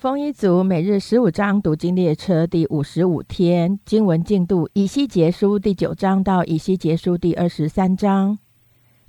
丰一族每日十五章读经列车第五十五天经文进度：以西结书第九章到以西结书第二十三章。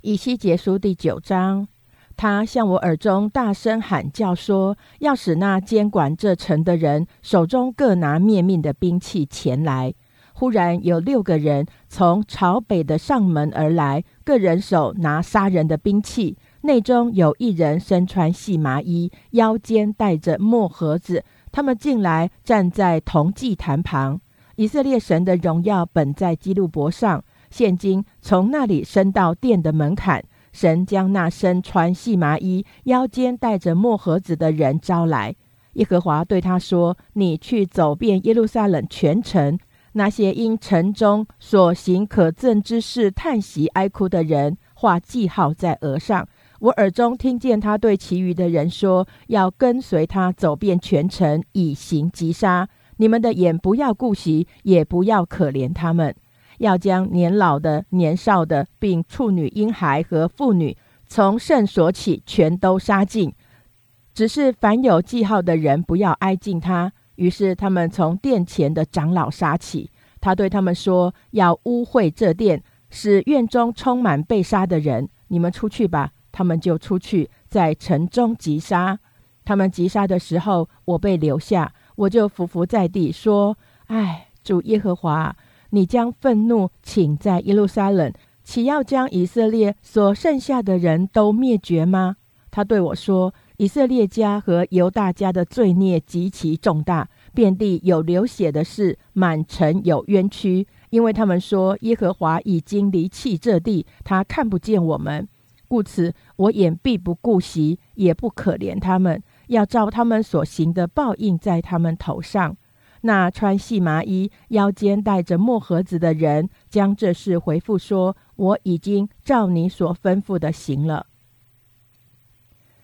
以西结书第九章，他向我耳中大声喊叫说：“要使那监管这城的人手中各拿灭命的兵器前来。”忽然有六个人从朝北的上门而来，个人手拿杀人的兵器。内中有一人身穿细麻衣，腰间带着墨盒子。他们进来，站在铜祭坛旁。以色列神的荣耀本在基路伯上，现今从那里升到殿的门槛。神将那身穿细麻衣、腰间带着墨盒子的人招来。耶和华对他说：“你去走遍耶路撒冷全城，那些因城中所行可憎之事叹息哀哭的人，画记号在额上。”我耳中听见他对其余的人说：“要跟随他走遍全城，以行击杀。你们的眼不要顾惜，也不要可怜他们。要将年老的、年少的，并处女、婴孩和妇女，从圣所起，全都杀尽。只是凡有记号的人，不要挨近他。”于是他们从殿前的长老杀起。他对他们说：“要污秽这殿，使院中充满被杀的人。你们出去吧。”他们就出去，在城中击杀。他们击杀的时候，我被留下，我就伏伏在地说：“唉，主耶和华，你将愤怒请在耶路撒冷，岂要将以色列所剩下的人都灭绝吗？”他对我说：“以色列家和犹大家的罪孽极其重大，遍地有流血的事，满城有冤屈，因为他们说耶和华已经离弃这地，他看不见我们。”故此，我眼必不顾惜，也不可怜他们，要照他们所行的报应在他们头上。那穿细麻衣、腰间带着墨盒子的人，将这事回复说：“我已经照你所吩咐的行了。”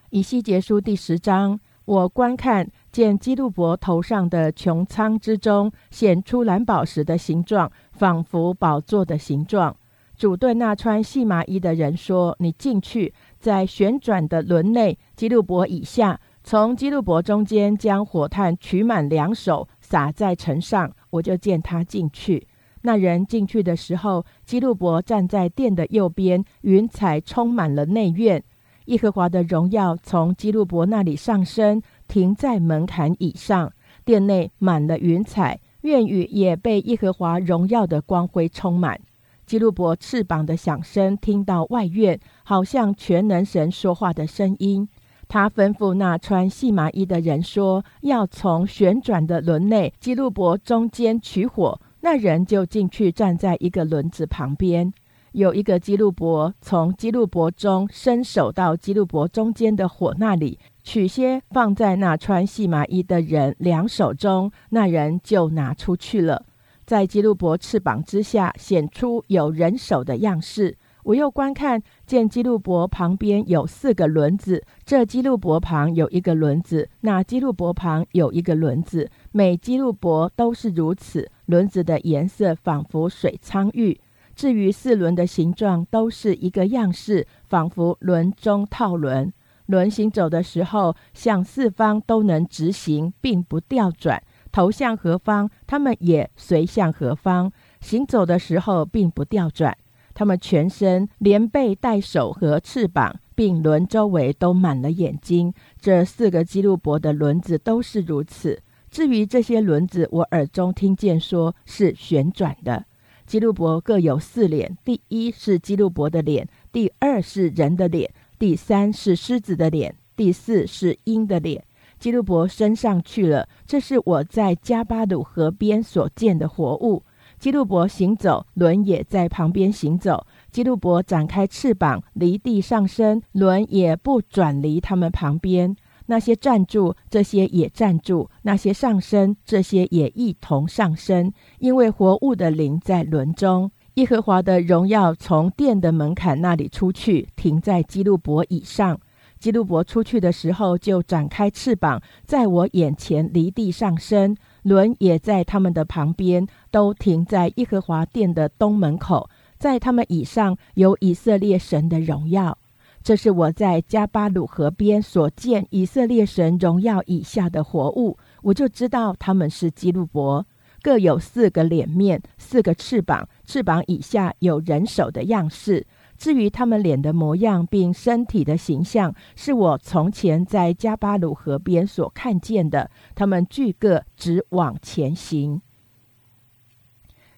以西结书第十章，我观看见基路伯头上的穹苍之中显出蓝宝石的形状，仿佛宝座的形状。主对那穿细麻衣的人说：“你进去，在旋转的轮内，基路伯以下，从基路伯中间将火炭取满两手，撒在城上。我就见他进去。那人进去的时候，基路伯站在殿的右边，云彩充满了内院。耶和华的荣耀从基路伯那里上升，停在门槛以上。殿内满了云彩，院宇也被耶和华荣耀的光辉充满。”基路伯翅膀的响声听到外院，好像全能神说话的声音。他吩咐那穿细麻衣的人说：“要从旋转的轮内，基路伯中间取火。”那人就进去，站在一个轮子旁边。有一个基路伯从基路伯中伸手到基路伯中间的火那里，取些放在那穿细麻衣的人两手中，那人就拿出去了。在基路伯翅膀之下显出有人手的样式。我又观看，见基路伯旁边有四个轮子，这基路伯旁有一个轮子，那基路伯旁有一个轮子，每基路伯都是如此。轮子的颜色仿佛水苍玉。至于四轮的形状，都是一个样式，仿佛轮中套轮。轮行走的时候，向四方都能直行，并不调转。头向何方，他们也随向何方。行走的时候并不调转。他们全身连背带手和翅膀，并轮周围都满了眼睛。这四个基路伯的轮子都是如此。至于这些轮子，我耳中听见说是旋转的。基路伯各有四脸：第一是基路伯的脸，第二是人的脸，第三是狮子的脸，第四是鹰的脸。基路伯升上去了，这是我在加巴鲁河边所见的活物。基路伯行走，轮也在旁边行走。基路伯展开翅膀，离地上升，轮也不转离他们旁边。那些站住，这些也站住；那些上升，这些也一同上升。因为活物的灵在轮中。耶和华的荣耀从殿的门槛那里出去，停在基路伯以上。基路伯出去的时候，就展开翅膀，在我眼前离地上升。轮也在他们的旁边，都停在耶和华殿的东门口。在他们以上有以色列神的荣耀。这是我在加巴鲁河边所见以色列神荣耀以下的活物，我就知道他们是基路伯，各有四个脸面，四个翅膀，翅膀以下有人手的样式。至于他们脸的模样，并身体的形象，是我从前在加巴鲁河边所看见的。他们俱各直往前行。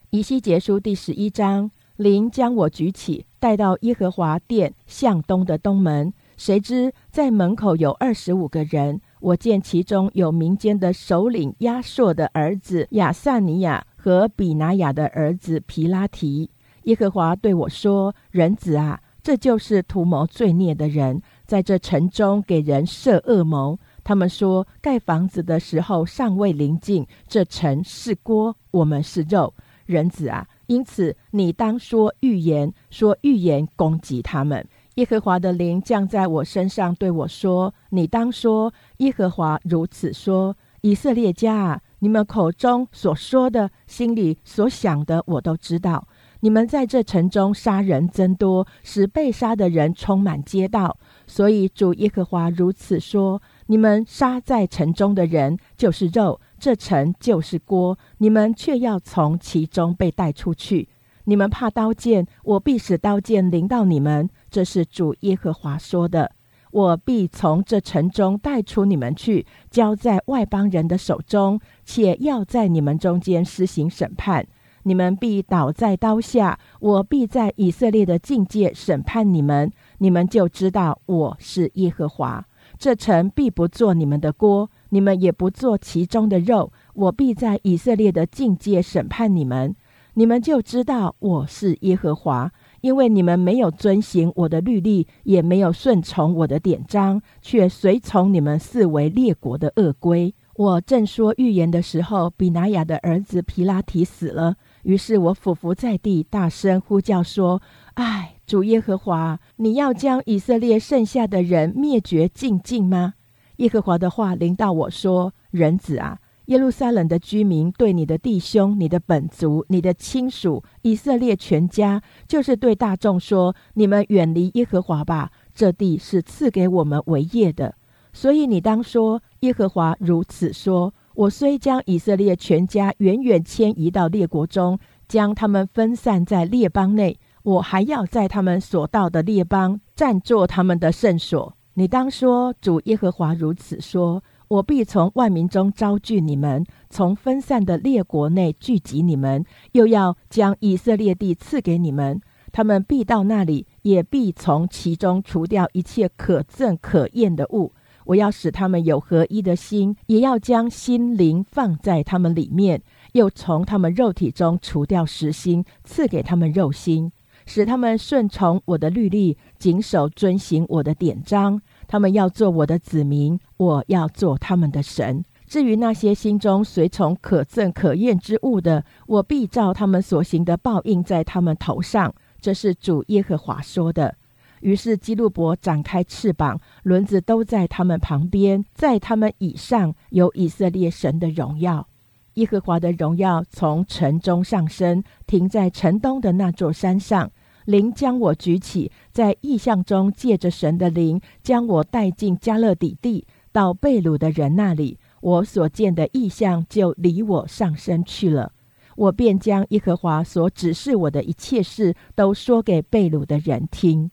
以西结书第十一章。灵将我举起，带到耶和华殿向东的东门。谁知在门口有二十五个人，我见其中有民间的首领亚硕的儿子亚萨尼亚和比拿雅的儿子皮拉提。耶和华对我说：“人子啊，这就是图谋罪孽的人，在这城中给人设恶谋。他们说，盖房子的时候尚未临近，这城是锅，我们是肉。人子啊。”因此，你当说预言，说预言攻击他们。耶和华的灵降在我身上，对我说：“你当说，耶和华如此说：以色列家啊，你们口中所说的，心里所想的，我都知道。你们在这城中杀人增多，使被杀的人充满街道。所以主耶和华如此说：你们杀在城中的人，就是肉。”这城就是锅，你们却要从其中被带出去。你们怕刀剑，我必使刀剑临到你们。这是主耶和华说的。我必从这城中带出你们去，交在外邦人的手中，且要在你们中间施行审判。你们必倒在刀下，我必在以色列的境界审判你们。你们就知道我是耶和华。这城必不做你们的锅。你们也不做其中的肉，我必在以色列的境界审判你们，你们就知道我是耶和华，因为你们没有遵行我的律例，也没有顺从我的典章，却随从你们四围列国的恶规。我正说预言的时候，比拿雅的儿子皮拉提死了，于是我俯伏在地，大声呼叫说：“唉，主耶和华，你要将以色列剩下的人灭绝尽尽吗？”耶和华的话临到我说：“人子啊，耶路撒冷的居民对你的弟兄、你的本族、你的亲属以色列全家，就是对大众说：你们远离耶和华吧，这地是赐给我们为业的。所以你当说：耶和华如此说：我虽将以色列全家远远迁移到列国中，将他们分散在列邦内，我还要在他们所到的列邦占作他们的圣所。”你当说，主耶和华如此说：我必从万民中招聚你们，从分散的列国内聚集你们，又要将以色列地赐给你们。他们必到那里，也必从其中除掉一切可憎可厌的物。我要使他们有合一的心，也要将心灵放在他们里面，又从他们肉体中除掉实心，赐给他们肉心。使他们顺从我的律例，谨守遵行我的典章。他们要做我的子民，我要做他们的神。至于那些心中随从可憎可厌之物的，我必照他们所行的报应在他们头上。这是主耶和华说的。于是基路伯展开翅膀，轮子都在他们旁边，在他们以上有以色列神的荣耀。耶和华的荣耀从城中上升，停在城东的那座山上。灵将我举起，在异象中借着神的灵，将我带进加勒底地，到贝鲁的人那里。我所见的异象就离我上升去了。我便将耶和华所指示我的一切事，都说给贝鲁的人听。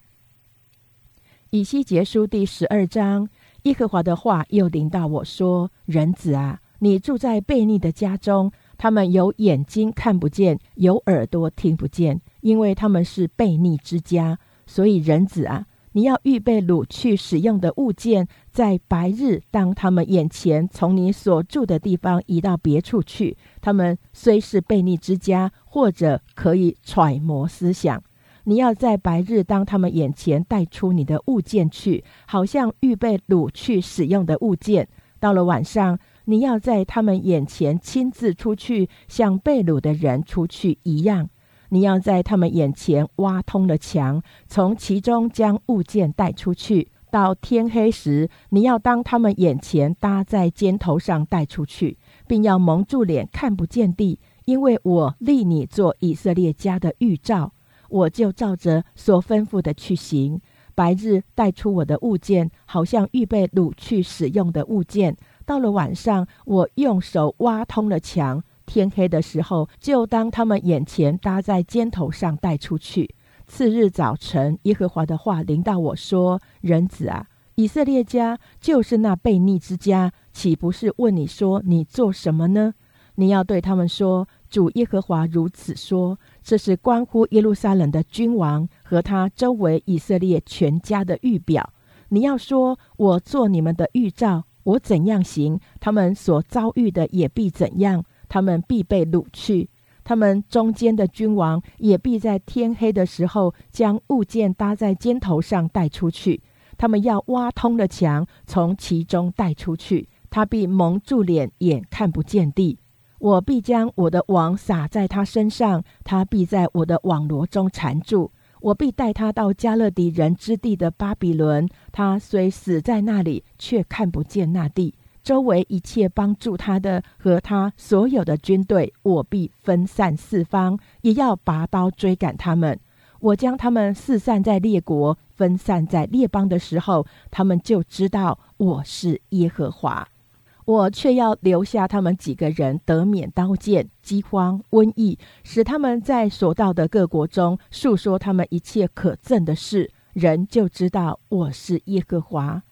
以西结书第十二章，耶和华的话又临到我说：“人子啊，你住在悖逆的家中。”他们有眼睛看不见，有耳朵听不见，因为他们是悖逆之家。所以人子啊，你要预备掳去使用的物件，在白日当他们眼前从你所住的地方移到别处去。他们虽是悖逆之家，或者可以揣摩思想，你要在白日当他们眼前带出你的物件去，好像预备掳去使用的物件。到了晚上。你要在他们眼前亲自出去，像被掳的人出去一样。你要在他们眼前挖通了墙，从其中将物件带出去。到天黑时，你要当他们眼前搭在肩头上带出去，并要蒙住脸看不见地，因为我立你做以色列家的预兆。我就照着所吩咐的去行。白日带出我的物件，好像预备掳去使用的物件；到了晚上，我用手挖通了墙。天黑的时候，就当他们眼前搭在肩头上带出去。次日早晨，耶和华的话临到我说：“人子啊，以色列家就是那悖逆之家，岂不是问你说你做什么呢？你要对他们说：主耶和华如此说，这是关乎耶路撒冷的君王和他周围以色列全家的预表。你要说：我做你们的预兆，我怎样行，他们所遭遇的也必怎样。”他们必被掳去，他们中间的君王也必在天黑的时候将物件搭在肩头上带出去。他们要挖通了墙，从其中带出去。他必蒙住脸，眼看不见地。我必将我的网撒在他身上，他必在我的网罗中缠住。我必带他到加勒底人之地的巴比伦。他虽死在那里，却看不见那地。周围一切帮助他的和他所有的军队，我必分散四方，也要拔刀追赶他们。我将他们四散在列国，分散在列邦的时候，他们就知道我是耶和华。我却要留下他们几个人，得免刀剑、饥荒、瘟疫，使他们在所到的各国中述说他们一切可憎的事，人就知道我是耶和华。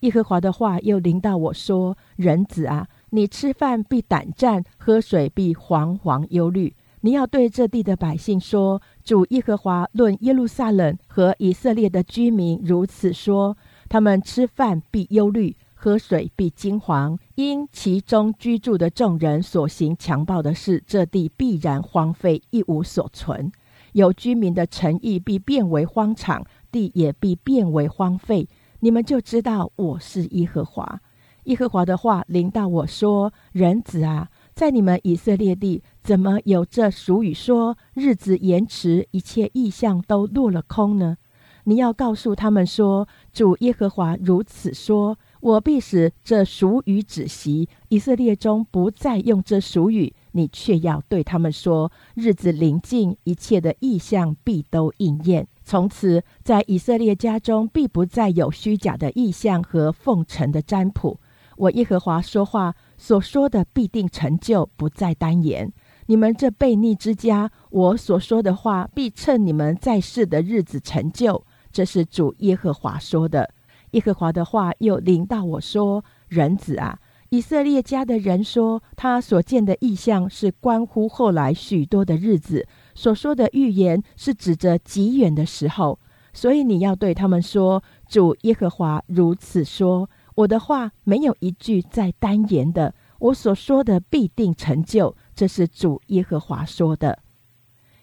耶和华的话又临到我说：“人子啊，你吃饭必胆战，喝水必惶惶忧虑。你要对这地的百姓说：主耶和华论耶路撒冷和以色列的居民如此说：他们吃饭必忧虑，喝水必惊惶，因其中居住的众人所行强暴的事，这地必然荒废，一无所存。有居民的城邑必变为荒场，地也必变为荒废。”你们就知道我是耶和华。耶和华的话临到我说：“人子啊，在你们以色列地，怎么有这俗语说日子延迟，一切意象都落了空呢？你要告诉他们说：主耶和华如此说：我必使这俗语止息，以色列中不再用这俗语。你却要对他们说：日子临近，一切的意象必都应验。”从此，在以色列家中必不再有虚假的意象和奉承的占卜。我耶和华说话所说的必定成就，不再单言。你们这悖逆之家，我所说的话必趁你们在世的日子成就。这是主耶和华说的。耶和华的话又临到我说：“人子啊，以色列家的人说，他所见的异象是关乎后来许多的日子。”所说的预言是指着极远的时候，所以你要对他们说：“主耶和华如此说，我的话没有一句在单言的，我所说的必定成就。”这是主耶和华说的。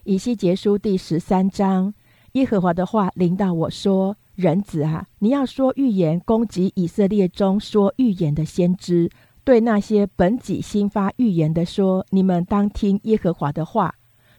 以西结书第十三章，耶和华的话临到我说：“人子啊，你要说预言，攻击以色列中说预言的先知，对那些本己心发预言的说：你们当听耶和华的话。”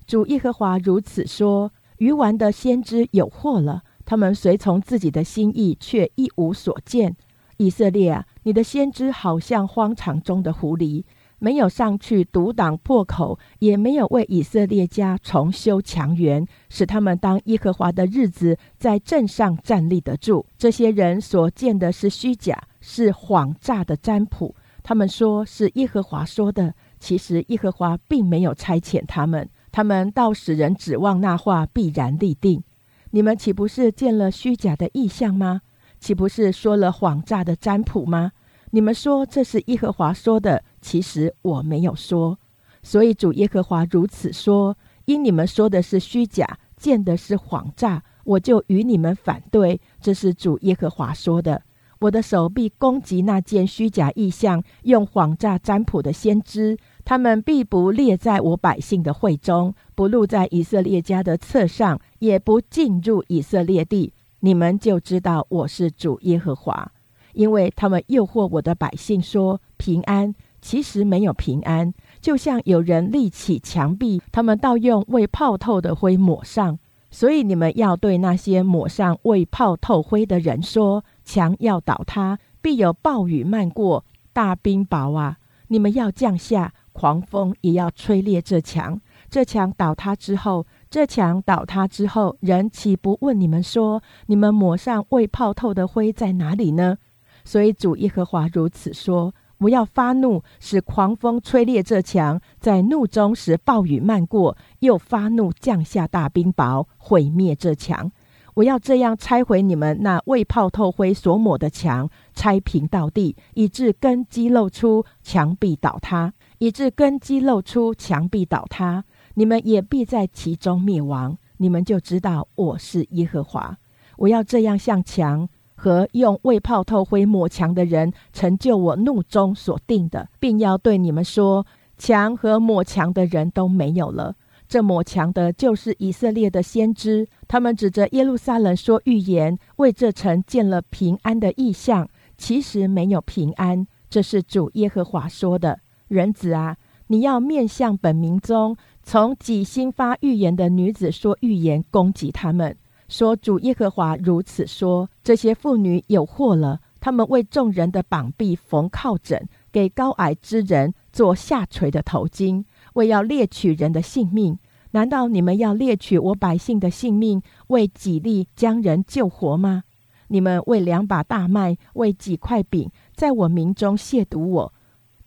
主耶和华如此说：“愚顽的先知有祸了，他们随从自己的心意，却一无所见。以色列啊，你的先知好像荒场中的狐狸，没有上去堵挡破口，也没有为以色列家重修墙垣，使他们当耶和华的日子在镇上站立得住。这些人所见的是虚假，是谎诈的占卜。他们说是耶和华说的，其实耶和华并没有差遣他们。”他们倒使人指望那话必然立定。你们岂不是见了虚假的意象吗？岂不是说了谎诈的占卜吗？你们说这是耶和华说的，其实我没有说。所以主耶和华如此说：因你们说的是虚假，见的是谎诈，我就与你们反对。这是主耶和华说的。我的手臂攻击那件虚假意象、用谎诈占卜的先知。他们必不列在我百姓的会中，不录在以色列家的册上，也不进入以色列地。你们就知道我是主耶和华，因为他们诱惑我的百姓说平安，其实没有平安，就像有人立起墙壁，他们倒用未泡透的灰抹上。所以你们要对那些抹上未泡透灰的人说：墙要倒塌，必有暴雨漫过，大冰雹啊！你们要降下。狂风也要吹裂这墙，这墙倒塌之后，这墙倒塌之后，人岂不问你们说：你们抹上未泡透的灰在哪里呢？所以主耶和华如此说：我要发怒，使狂风吹裂这墙，在怒中使暴雨漫过，又发怒降下大冰雹，毁灭这墙。我要这样拆毁你们那未泡透灰所抹的墙，拆平到地，以致根基露出，墙壁倒塌；以致根基露出，墙壁倒塌。你们也必在其中灭亡。你们就知道我是耶和华。我要这样向墙和用未泡透灰抹墙的人，成就我怒中所定的，并要对你们说：墙和抹墙的人都没有了。这抹墙的，就是以色列的先知，他们指着耶路撒冷说预言，为这城建了平安的意象，其实没有平安。这是主耶和华说的。人子啊，你要面向本民中，从己心发预言的女子说预言，攻击他们，说主耶和华如此说：这些妇女有祸了，他们为众人的膀臂缝靠枕，给高矮之人做下垂的头巾。为要猎取人的性命，难道你们要猎取我百姓的性命，为几粒将人救活吗？你们为两把大麦，为几块饼，在我民中亵渎我，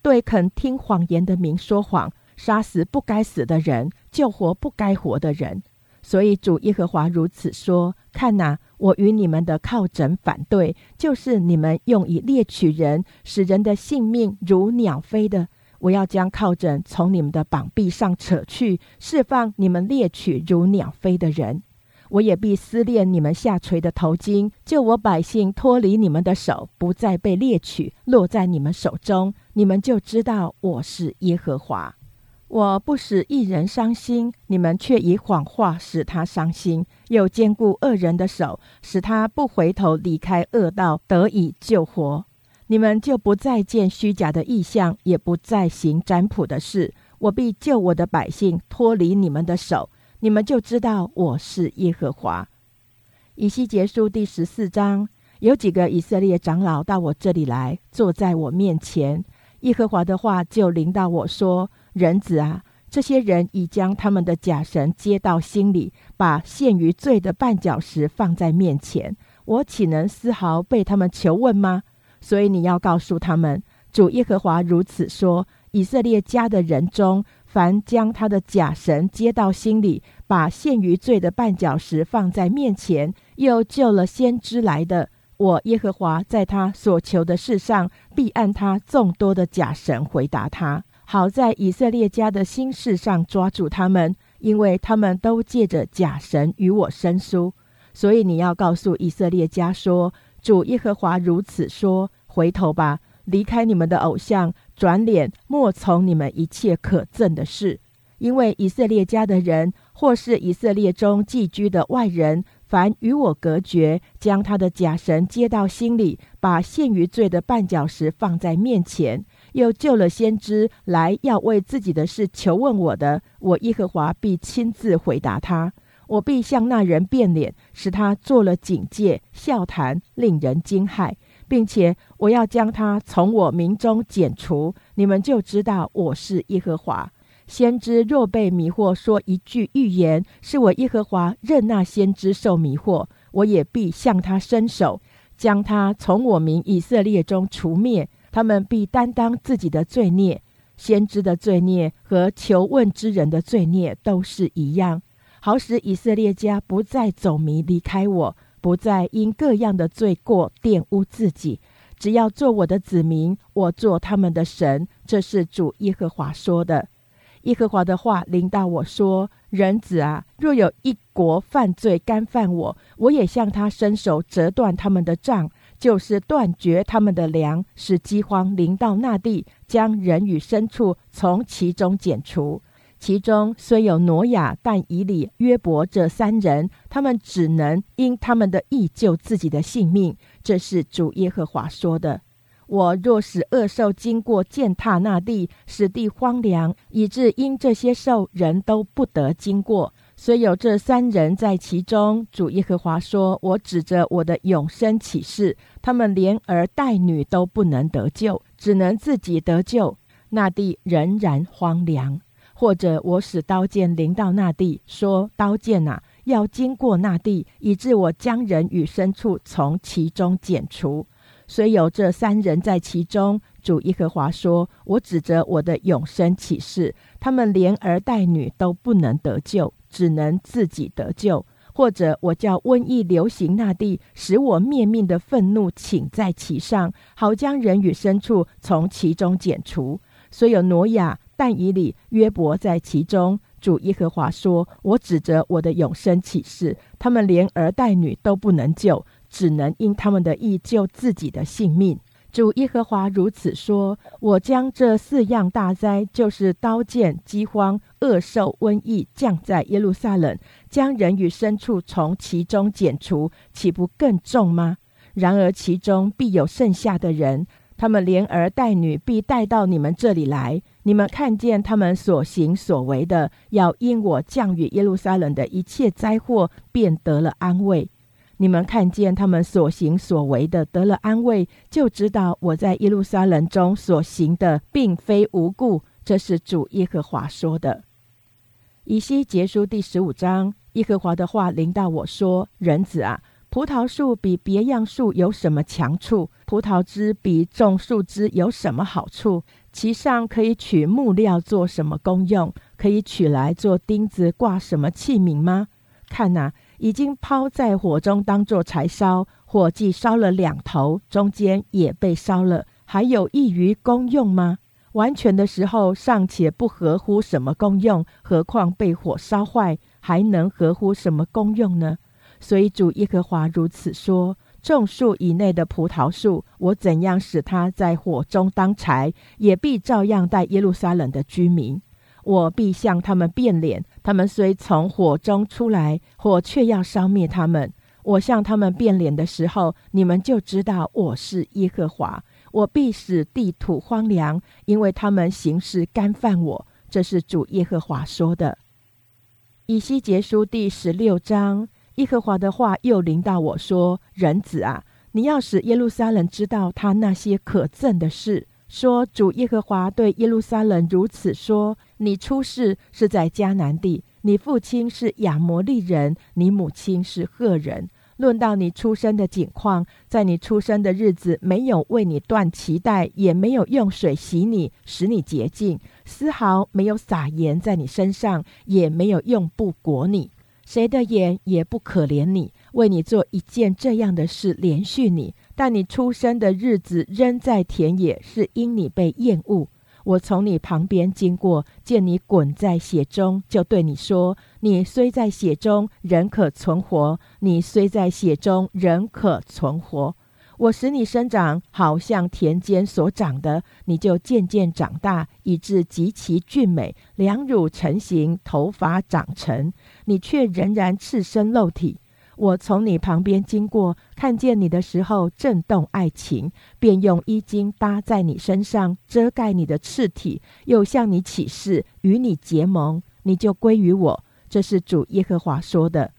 对肯听谎言的民说谎，杀死不该死的人，救活不该活的人。所以主耶和华如此说：看哪，我与你们的靠枕反对，就是你们用以猎取人，使人的性命如鸟飞的。我要将靠枕从你们的膀臂上扯去，释放你们猎取如鸟飞的人。我也必撕裂你们下垂的头巾，救我百姓脱离你们的手，不再被猎取，落在你们手中。你们就知道我是耶和华。我不使一人伤心，你们却以谎话使他伤心，又兼顾恶人的手，使他不回头离开恶道，得以救活。你们就不再见虚假的意象，也不再行占卜的事。我必救我的百姓脱离你们的手，你们就知道我是耶和华。以西结书第十四章，有几个以色列长老到我这里来，坐在我面前。耶和华的话就临到我说：“人子啊，这些人已将他们的假神接到心里，把陷于罪的绊脚石放在面前，我岂能丝毫被他们求问吗？”所以你要告诉他们，主耶和华如此说：以色列家的人中，凡将他的假神接到心里，把陷于罪的绊脚石放在面前，又救了先知来的，我耶和华在他所求的事上，必按他众多的假神回答他。好在以色列家的心事上抓住他们，因为他们都借着假神与我生疏。所以你要告诉以色列家说。主耶和华如此说：“回头吧，离开你们的偶像，转脸莫从你们一切可憎的事。因为以色列家的人，或是以色列中寄居的外人，凡与我隔绝，将他的假神接到心里，把陷于罪的绊脚石放在面前，又救了先知来要为自己的事求问我的，我耶和华必亲自回答他。”我必向那人变脸，使他做了警戒、笑谈，令人惊骇，并且我要将他从我民中剪除。你们就知道我是耶和华。先知若被迷惑，说一句预言，是我耶和华任那先知受迷惑，我也必向他伸手，将他从我民以色列中除灭。他们必担当自己的罪孽，先知的罪孽和求问之人的罪孽都是一样。好使以色列家不再走迷离开我，不再因各样的罪过玷污自己。只要做我的子民，我做他们的神。这是主耶和华说的。耶和华的话临到我说：“人子啊，若有一国犯罪干犯我，我也向他伸手折断他们的杖，就是断绝他们的粮，使饥荒临到那地，将人与牲畜从其中剪除。”其中虽有挪亚、但以理、约伯这三人，他们只能因他们的义救自己的性命。这是主耶和华说的。我若使恶兽经过践踏那地，使地荒凉，以致因这些兽人都不得经过。虽有这三人在其中，主耶和华说：“我指着我的永生启示，他们连儿带女都不能得救，只能自己得救。那地仍然荒凉。”或者我使刀剑临到那地，说刀剑呐，要经过那地，以致我将人与牲畜从其中剪除。虽有这三人在其中，主耶和华说：“我指着我的永生启示，他们连儿带女都不能得救，只能自己得救；或者我叫瘟疫流行那地，使我灭命的愤怒请在其上，好将人与牲畜从其中剪除。虽有挪亚、但以里、约伯在其中，主耶和华说：我指着我的永生启示，他们连儿带女都不能救。”只能因他们的意救自己的性命。主耶和华如此说：“我将这四样大灾，就是刀剑、饥荒、恶兽、瘟疫，降在耶路撒冷，将人与牲畜从其中剪除，岂不更重吗？然而其中必有剩下的人，他们连儿带女必带到你们这里来。你们看见他们所行所为的，要因我降与耶路撒冷的一切灾祸，便得了安慰。”你们看见他们所行所为的得了安慰，就知道我在耶路撒冷中所行的并非无故。这是主耶和华说的。以西结书第十五章，耶和华的话临到我说：“人子啊，葡萄树比别样树有什么强处？葡萄枝比种树枝有什么好处？其上可以取木料做什么功用？可以取来做钉子挂什么器皿吗？看哪。”已经抛在火中，当作柴烧。火既烧了两头，中间也被烧了，还有益于功用吗？完全的时候尚且不合乎什么功用，何况被火烧坏，还能合乎什么功用呢？所以主耶和华如此说：种树以内的葡萄树，我怎样使它在火中当柴，也必照样待耶路撒冷的居民。我必向他们变脸，他们虽从火中出来，火却要烧灭他们。我向他们变脸的时候，你们就知道我是耶和华。我必使地土荒凉，因为他们行事干犯我。这是主耶和华说的。以西结书第十六章，耶和华的话又临到我说：“人子啊，你要使耶路撒冷知道他那些可憎的事。”说主耶和华对耶路撒冷如此说：你出世是在迦南地，你父亲是亚摩利人，你母亲是赫人。论到你出生的景况，在你出生的日子，没有为你断脐带，也没有用水洗你，使你洁净，丝毫没有撒盐在你身上，也没有用布裹你。谁的眼也不可怜你，为你做一件这样的事，连续你。但你出生的日子仍在田野，是因你被厌恶。我从你旁边经过，见你滚在血中，就对你说：你虽在血中，仍可存活；你虽在血中，仍可存活。我使你生长，好像田间所长的，你就渐渐长大，以致极其俊美，两乳成型，头发长成，你却仍然赤身露体。我从你旁边经过，看见你的时候震动爱情，便用衣襟搭在你身上，遮盖你的赤体，又向你起誓，与你结盟，你就归于我。这是主耶和华说的。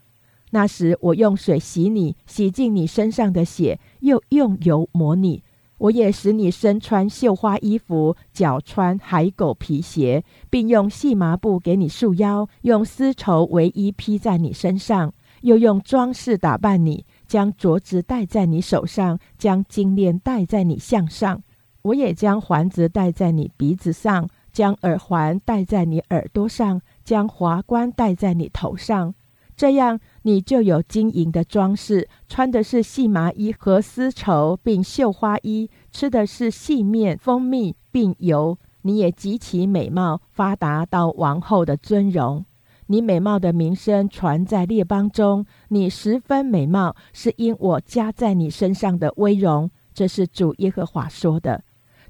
那时我用水洗你，洗净你身上的血，又用油抹你。我也使你身穿绣花衣服，脚穿海狗皮鞋，并用细麻布给你束腰，用丝绸为衣披在你身上。又用装饰打扮你，将镯子戴在你手上，将金链戴在你项上。我也将环子戴在你鼻子上，将耳环戴在你耳朵上，将华冠戴在你头上。这样，你就有金银的装饰，穿的是细麻衣和丝绸，并绣花衣，吃的是细面、蜂蜜并油。你也极其美貌，发达到王后的尊荣。你美貌的名声传在列邦中，你十分美貌，是因我加在你身上的威荣。这是主耶和华说的。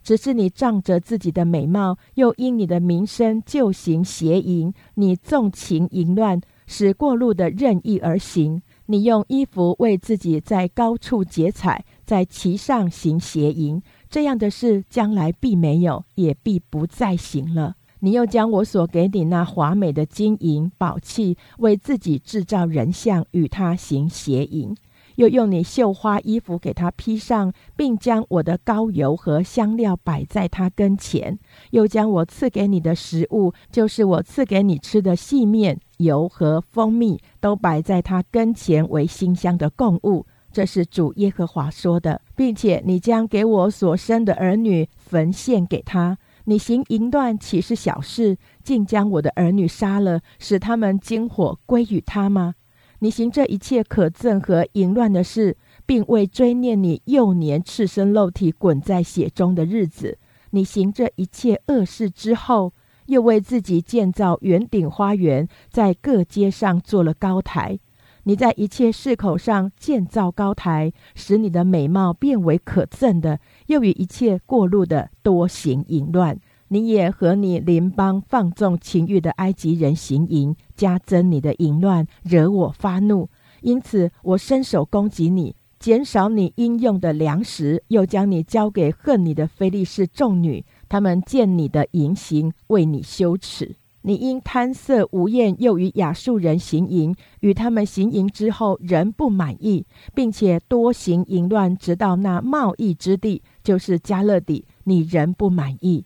只是你仗着自己的美貌，又因你的名声就行邪淫，你纵情淫乱，使过路的任意而行。你用衣服为自己在高处结彩，在其上行邪淫，这样的事将来必没有，也必不再行了。你又将我所给你那华美的金银宝器，为自己制造人像，与他行邪淫；又用你绣花衣服给他披上，并将我的膏油和香料摆在他跟前，又将我赐给你的食物，就是我赐给你吃的细面、油和蜂蜜，都摆在他跟前为馨香的供物。这是主耶和华说的，并且你将给我所生的儿女焚献给他。你行淫乱岂是小事？竟将我的儿女杀了，使他们经火归于他吗？你行这一切可憎和淫乱的事，并为追念你幼年赤身肉体滚在血中的日子，你行这一切恶事之后，又为自己建造圆顶花园，在各街上做了高台。你在一切市口上建造高台，使你的美貌变为可憎的，又与一切过路的多行淫乱。你也和你邻邦放纵情欲的埃及人行淫，加增你的淫乱，惹我发怒。因此，我伸手攻击你，减少你应用的粮食，又将你交给恨你的非利士众女。他们见你的淫行，为你羞耻。你因贪色无厌，又与亚述人行淫，与他们行淫之后，仍不满意，并且多行淫乱，直到那贸易之地，就是加勒底，你仍不满意。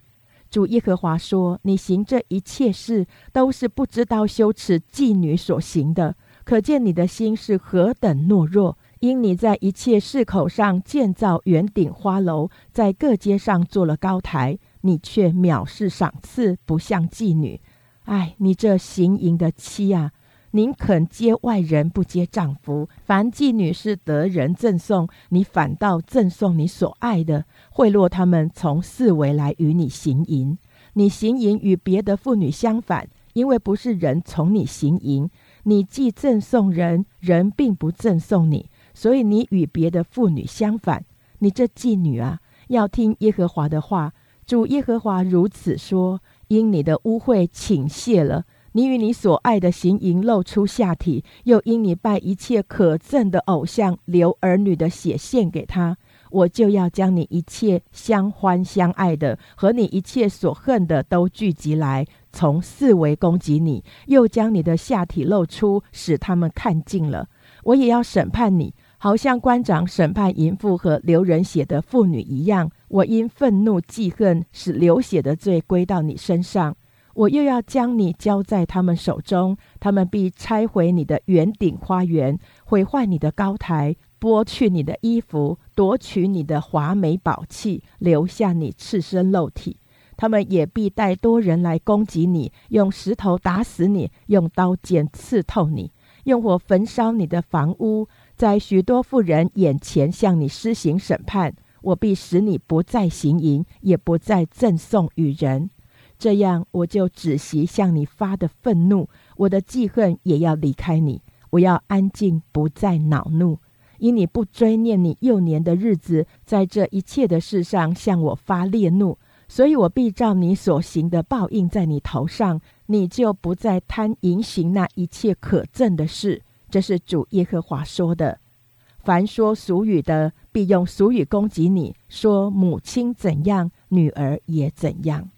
主耶和华说：“你行这一切事，都是不知道羞耻妓女所行的，可见你的心是何等懦弱。因你在一切市口上建造圆顶花楼，在各街上做了高台，你却藐视赏赐，不像妓女。唉，你这行淫的妻啊！”宁肯接外人，不接丈夫。凡妓女是得人赠送，你反倒赠送你所爱的，贿赂他们从四围来与你行淫。你行淫与别的妇女相反，因为不是人从你行淫，你既赠送人，人并不赠送你，所以你与别的妇女相反。你这妓女啊，要听耶和华的话。主耶和华如此说：因你的污秽倾泻了。你与你所爱的行淫，露出下体，又因你拜一切可憎的偶像，流儿女的血献给他，我就要将你一切相欢相爱的和你一切所恨的都聚集来，从四围攻击你，又将你的下体露出，使他们看尽了。我也要审判你，好像官长审判淫妇和流人血的妇女一样。我因愤怒记恨，使流血的罪归到你身上。我又要将你交在他们手中，他们必拆毁你的圆顶花园，毁坏你的高台，剥去你的衣服，夺取你的华美宝器，留下你赤身露体。他们也必带多人来攻击你，用石头打死你，用刀剑刺透你，用火焚烧你的房屋，在许多妇人眼前向你施行审判。我必使你不再行淫，也不再赠送与人。这样，我就止息向你发的愤怒，我的记恨也要离开你。我要安静，不再恼怒，因你不追念你幼年的日子，在这一切的事上向我发烈怒，所以我必照你所行的报应在你头上，你就不再贪淫行那一切可憎的事。这是主耶和华说的。凡说俗语的，必用俗语攻击你，说母亲怎样，女儿也怎样。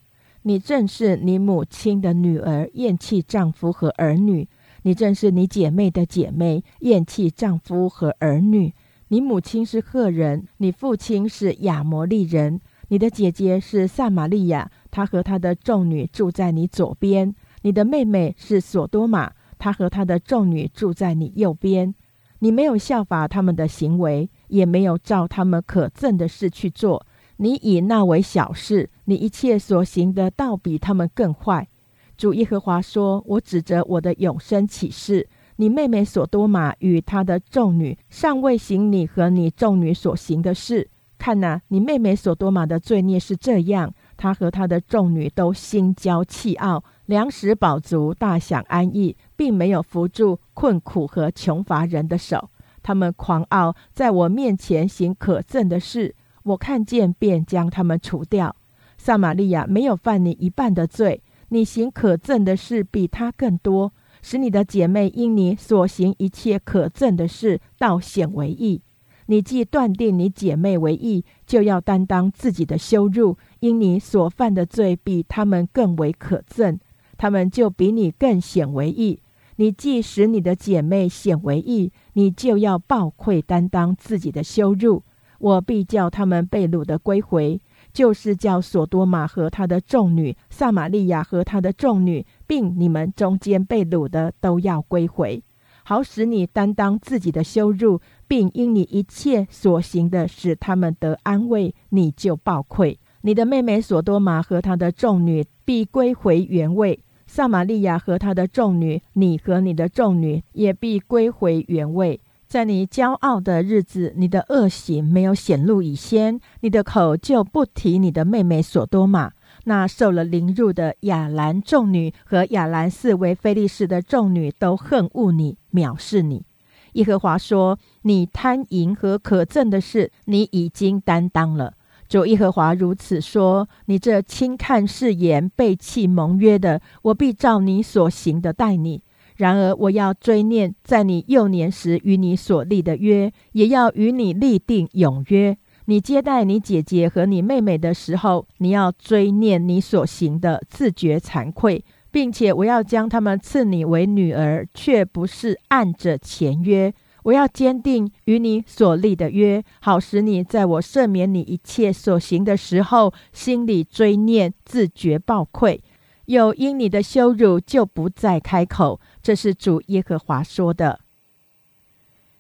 你正是你母亲的女儿，厌弃丈夫和儿女；你正是你姐妹的姐妹，厌弃丈夫和儿女。你母亲是赫人，你父亲是亚摩利人，你的姐姐是撒玛利亚，她和她的众女住在你左边；你的妹妹是索多玛，她和她的众女住在你右边。你没有效法他们的行为，也没有照他们可憎的事去做。你以那为小事，你一切所行的，倒比他们更坏。主耶和华说：“我指着我的永生起誓，你妹妹所多玛与她的众女尚未行你和你众女所行的事。看呐，你妹妹所多玛的罪孽是这样：她和她的众女都心骄气傲，粮食饱足，大享安逸，并没有扶住困苦和穷乏人的手。他们狂傲，在我面前行可憎的事。”我看见，便将他们除掉。撒玛利亚没有犯你一半的罪，你行可憎的事比他更多，使你的姐妹因你所行一切可憎的事，倒显为义。你既断定你姐妹为义，就要担当自己的羞辱，因你所犯的罪比他们更为可憎，他们就比你更显为义。你既使你的姐妹显为义，你就要抱愧担当自己的羞辱。我必叫他们被掳的归回，就是叫索多玛和他的众女、撒玛利亚和他的众女，并你们中间被掳的都要归回，好使你担当自己的羞辱，并因你一切所行的使他们得安慰，你就抱愧。你的妹妹索多玛和她的众女必归回原位。撒玛利亚和他的众女，你和你的众女也必归回原位。在你骄傲的日子，你的恶行没有显露以先，你的口就不提你的妹妹索多玛。那受了凌辱的亚兰众女和亚兰四为非利士的众女都恨恶你，藐视你。耶和华说：“你贪淫和可憎的事，你已经担当了。”主耶和华如此说：“你这轻看誓言、背弃盟约的，我必照你所行的待你。然而我要追念在你幼年时与你所立的约，也要与你立定永约。你接待你姐姐和你妹妹的时候，你要追念你所行的，自觉惭愧，并且我要将他们赐你为女儿，却不是按着前约。”我要坚定与你所立的约，好使你在我赦免你一切所行的时候，心里追念，自觉报愧，有因你的羞辱就不再开口。这是主耶和华说的。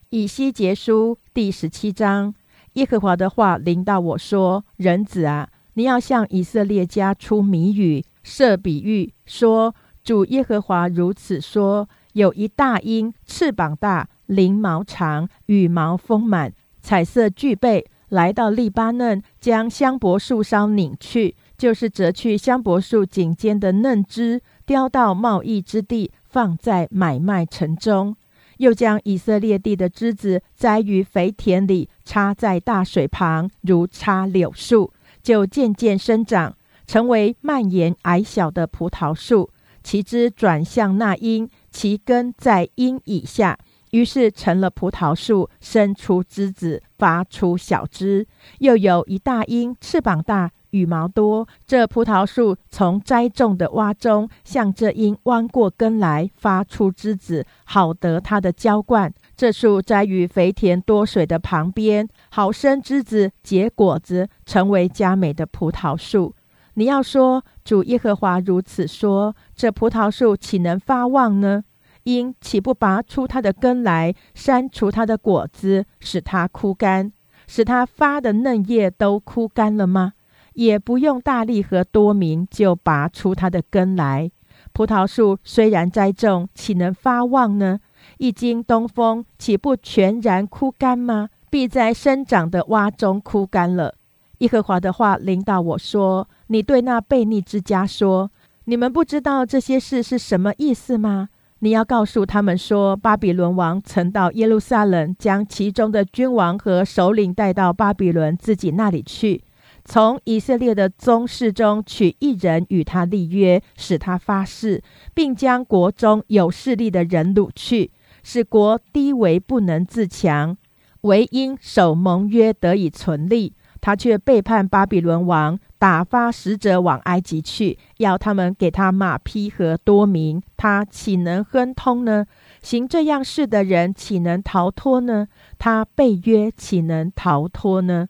以西结书第十七章，耶和华的话临到我说：“人子啊，你要向以色列家出谜语，设比喻，说：主耶和华如此说：有一大鹰，翅膀大。”翎毛长，羽毛丰满，彩色具备，来到利巴嫩，将香柏树梢拧去，就是折去香柏树颈间的嫩枝，叼到贸易之地，放在买卖城中。又将以色列地的枝子栽于肥田里，插在大水旁，如插柳树，就渐渐生长，成为蔓延矮小的葡萄树。其枝转向那阴，其根在阴以下。于是成了葡萄树，生出枝子，发出小枝。又有一大鹰，翅膀大，羽毛多。这葡萄树从栽种的洼中，向这鹰弯过根来，发出枝子，好得它的浇灌。这树栽于肥田多水的旁边，好生枝子，结果子，成为佳美的葡萄树。你要说，主耶和华如此说：这葡萄树岂能发旺呢？因岂不拔出它的根来，删除它的果子，使它枯干，使它发的嫩叶都枯干了吗？也不用大力和多名，就拔出它的根来。葡萄树虽然栽种，岂能发旺呢？一经东风，岂不全然枯干吗？必在生长的洼中枯干了。耶和华的话领导我说：“你对那悖逆之家说：你们不知道这些事是什么意思吗？”你要告诉他们说，巴比伦王曾到耶路撒冷，将其中的君王和首领带到巴比伦自己那里去，从以色列的宗室中取一人与他立约，使他发誓，并将国中有势力的人掳去，使国低微不能自强，唯因守盟约得以存立。他却背叛巴比伦王。打发使者往埃及去，要他们给他马匹和多民，他岂能亨通呢？行这样事的人岂能逃脱呢？他被约岂能逃脱呢？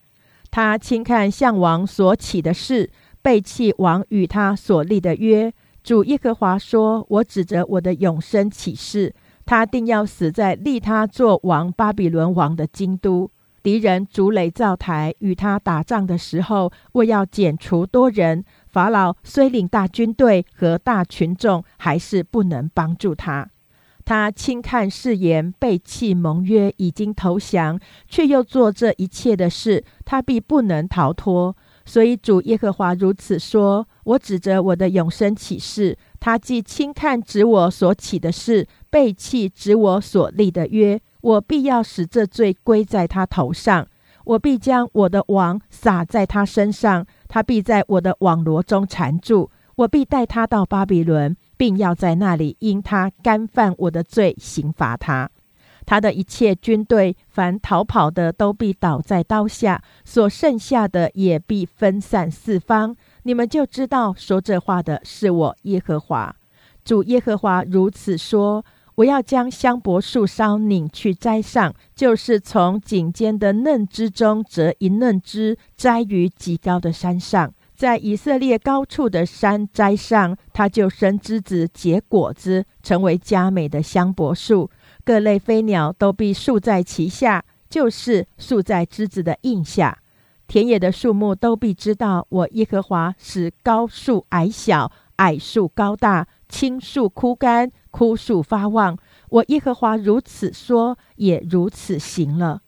他轻看项王所起的事，背弃王与他所立的约。主耶和华说：“我指着我的永生起誓，他定要死在立他做王巴比伦王的京都。”敌人筑垒造台与他打仗的时候，为要剪除多人，法老虽领大军队和大群众，还是不能帮助他。他轻看誓言，背弃盟约，已经投降，却又做这一切的事，他必不能逃脱。所以主耶和华如此说：我指着我的永生起誓，他既轻看指我所起的事，背弃指我所立的约。我必要使这罪归在他头上，我必将我的网撒在他身上，他必在我的网罗中缠住。我必带他到巴比伦，并要在那里因他干犯我的罪刑罚他。他的一切军队，凡逃跑的都必倒在刀下，所剩下的也必分散四方。你们就知道说这话的是我耶和华。主耶和华如此说。我要将香柏树梢拧去摘上，就是从颈间的嫩枝中折一嫩枝，摘于极高的山上，在以色列高处的山摘上，它就生枝子结果子，成为佳美的香柏树。各类飞鸟都必树在其下，就是树在枝子的荫下。田野的树木都必知道，我耶和华使高树矮小，矮树高大，青树枯干。枯树发旺，我耶和华如此说，也如此行了。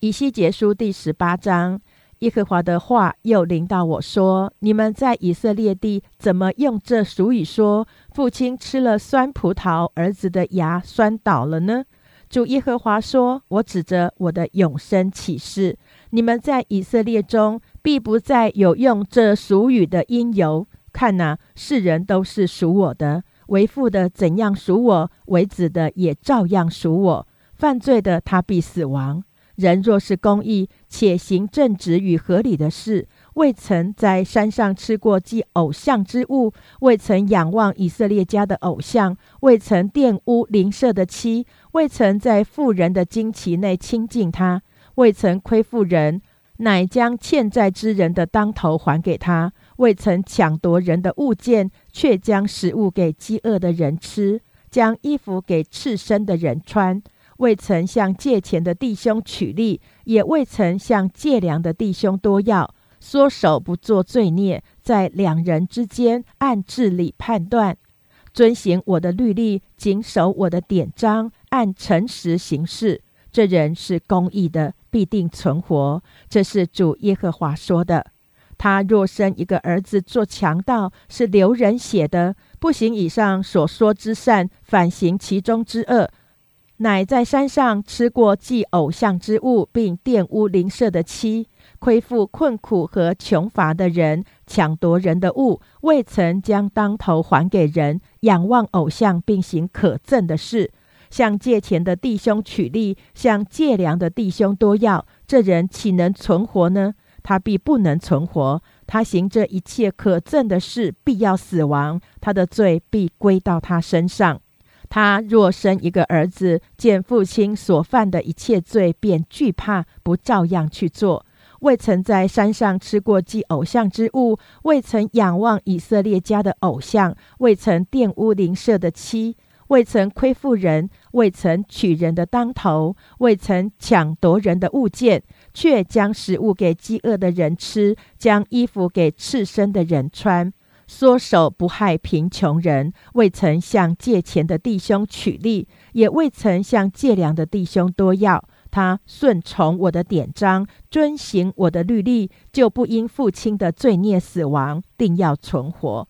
以西结书第十八章，耶和华的话又临到我说：“你们在以色列地怎么用这俗语说：父亲吃了酸葡萄，儿子的牙酸倒了呢？”主耶和华说：“我指着我的永生启示，你们在以色列中必不再有用这俗语的因由。看哪，世人都是属我的。”为父的怎样属我，为子的也照样属我。犯罪的他必死亡。人若是公义，且行正直与合理的事，未曾在山上吃过祭偶像之物，未曾仰望以色列家的偶像，未曾玷污邻舍的妻，未曾在妇人的旌旗内亲近他，未曾亏负人，乃将欠债之人的当头还给他。未曾抢夺人的物件，却将食物给饥饿的人吃，将衣服给赤身的人穿；未曾向借钱的弟兄取利，也未曾向借粮的弟兄多要。缩手不做罪孽，在两人之间按治理判断，遵行我的律例，谨守我的典章，按诚实行事。这人是公义的，必定存活。这是主耶和华说的。他若生一个儿子做强盗，是流人血的，不行以上所说之善，反行其中之恶，乃在山上吃过祭偶像之物，并玷污邻舍的妻，亏负困苦和穷乏的人，抢夺人的物，未曾将当头还给人，仰望偶像，并行可憎的事，向借钱的弟兄取利，向借粮的弟兄多要，这人岂能存活呢？他必不能存活，他行这一切可憎的事，必要死亡。他的罪必归到他身上。他若生一个儿子，见父亲所犯的一切罪，便惧怕，不照样去做。未曾在山上吃过祭偶像之物，未曾仰望以色列家的偶像，未曾玷污邻舍的妻。未曾亏负人，未曾取人的当头，未曾抢夺人的物件，却将食物给饥饿的人吃，将衣服给赤身的人穿，缩手不害贫穷人，未曾向借钱的弟兄取利，也未曾向借粮的弟兄多要。他顺从我的典章，遵行我的律例，就不因父亲的罪孽死亡，定要存活。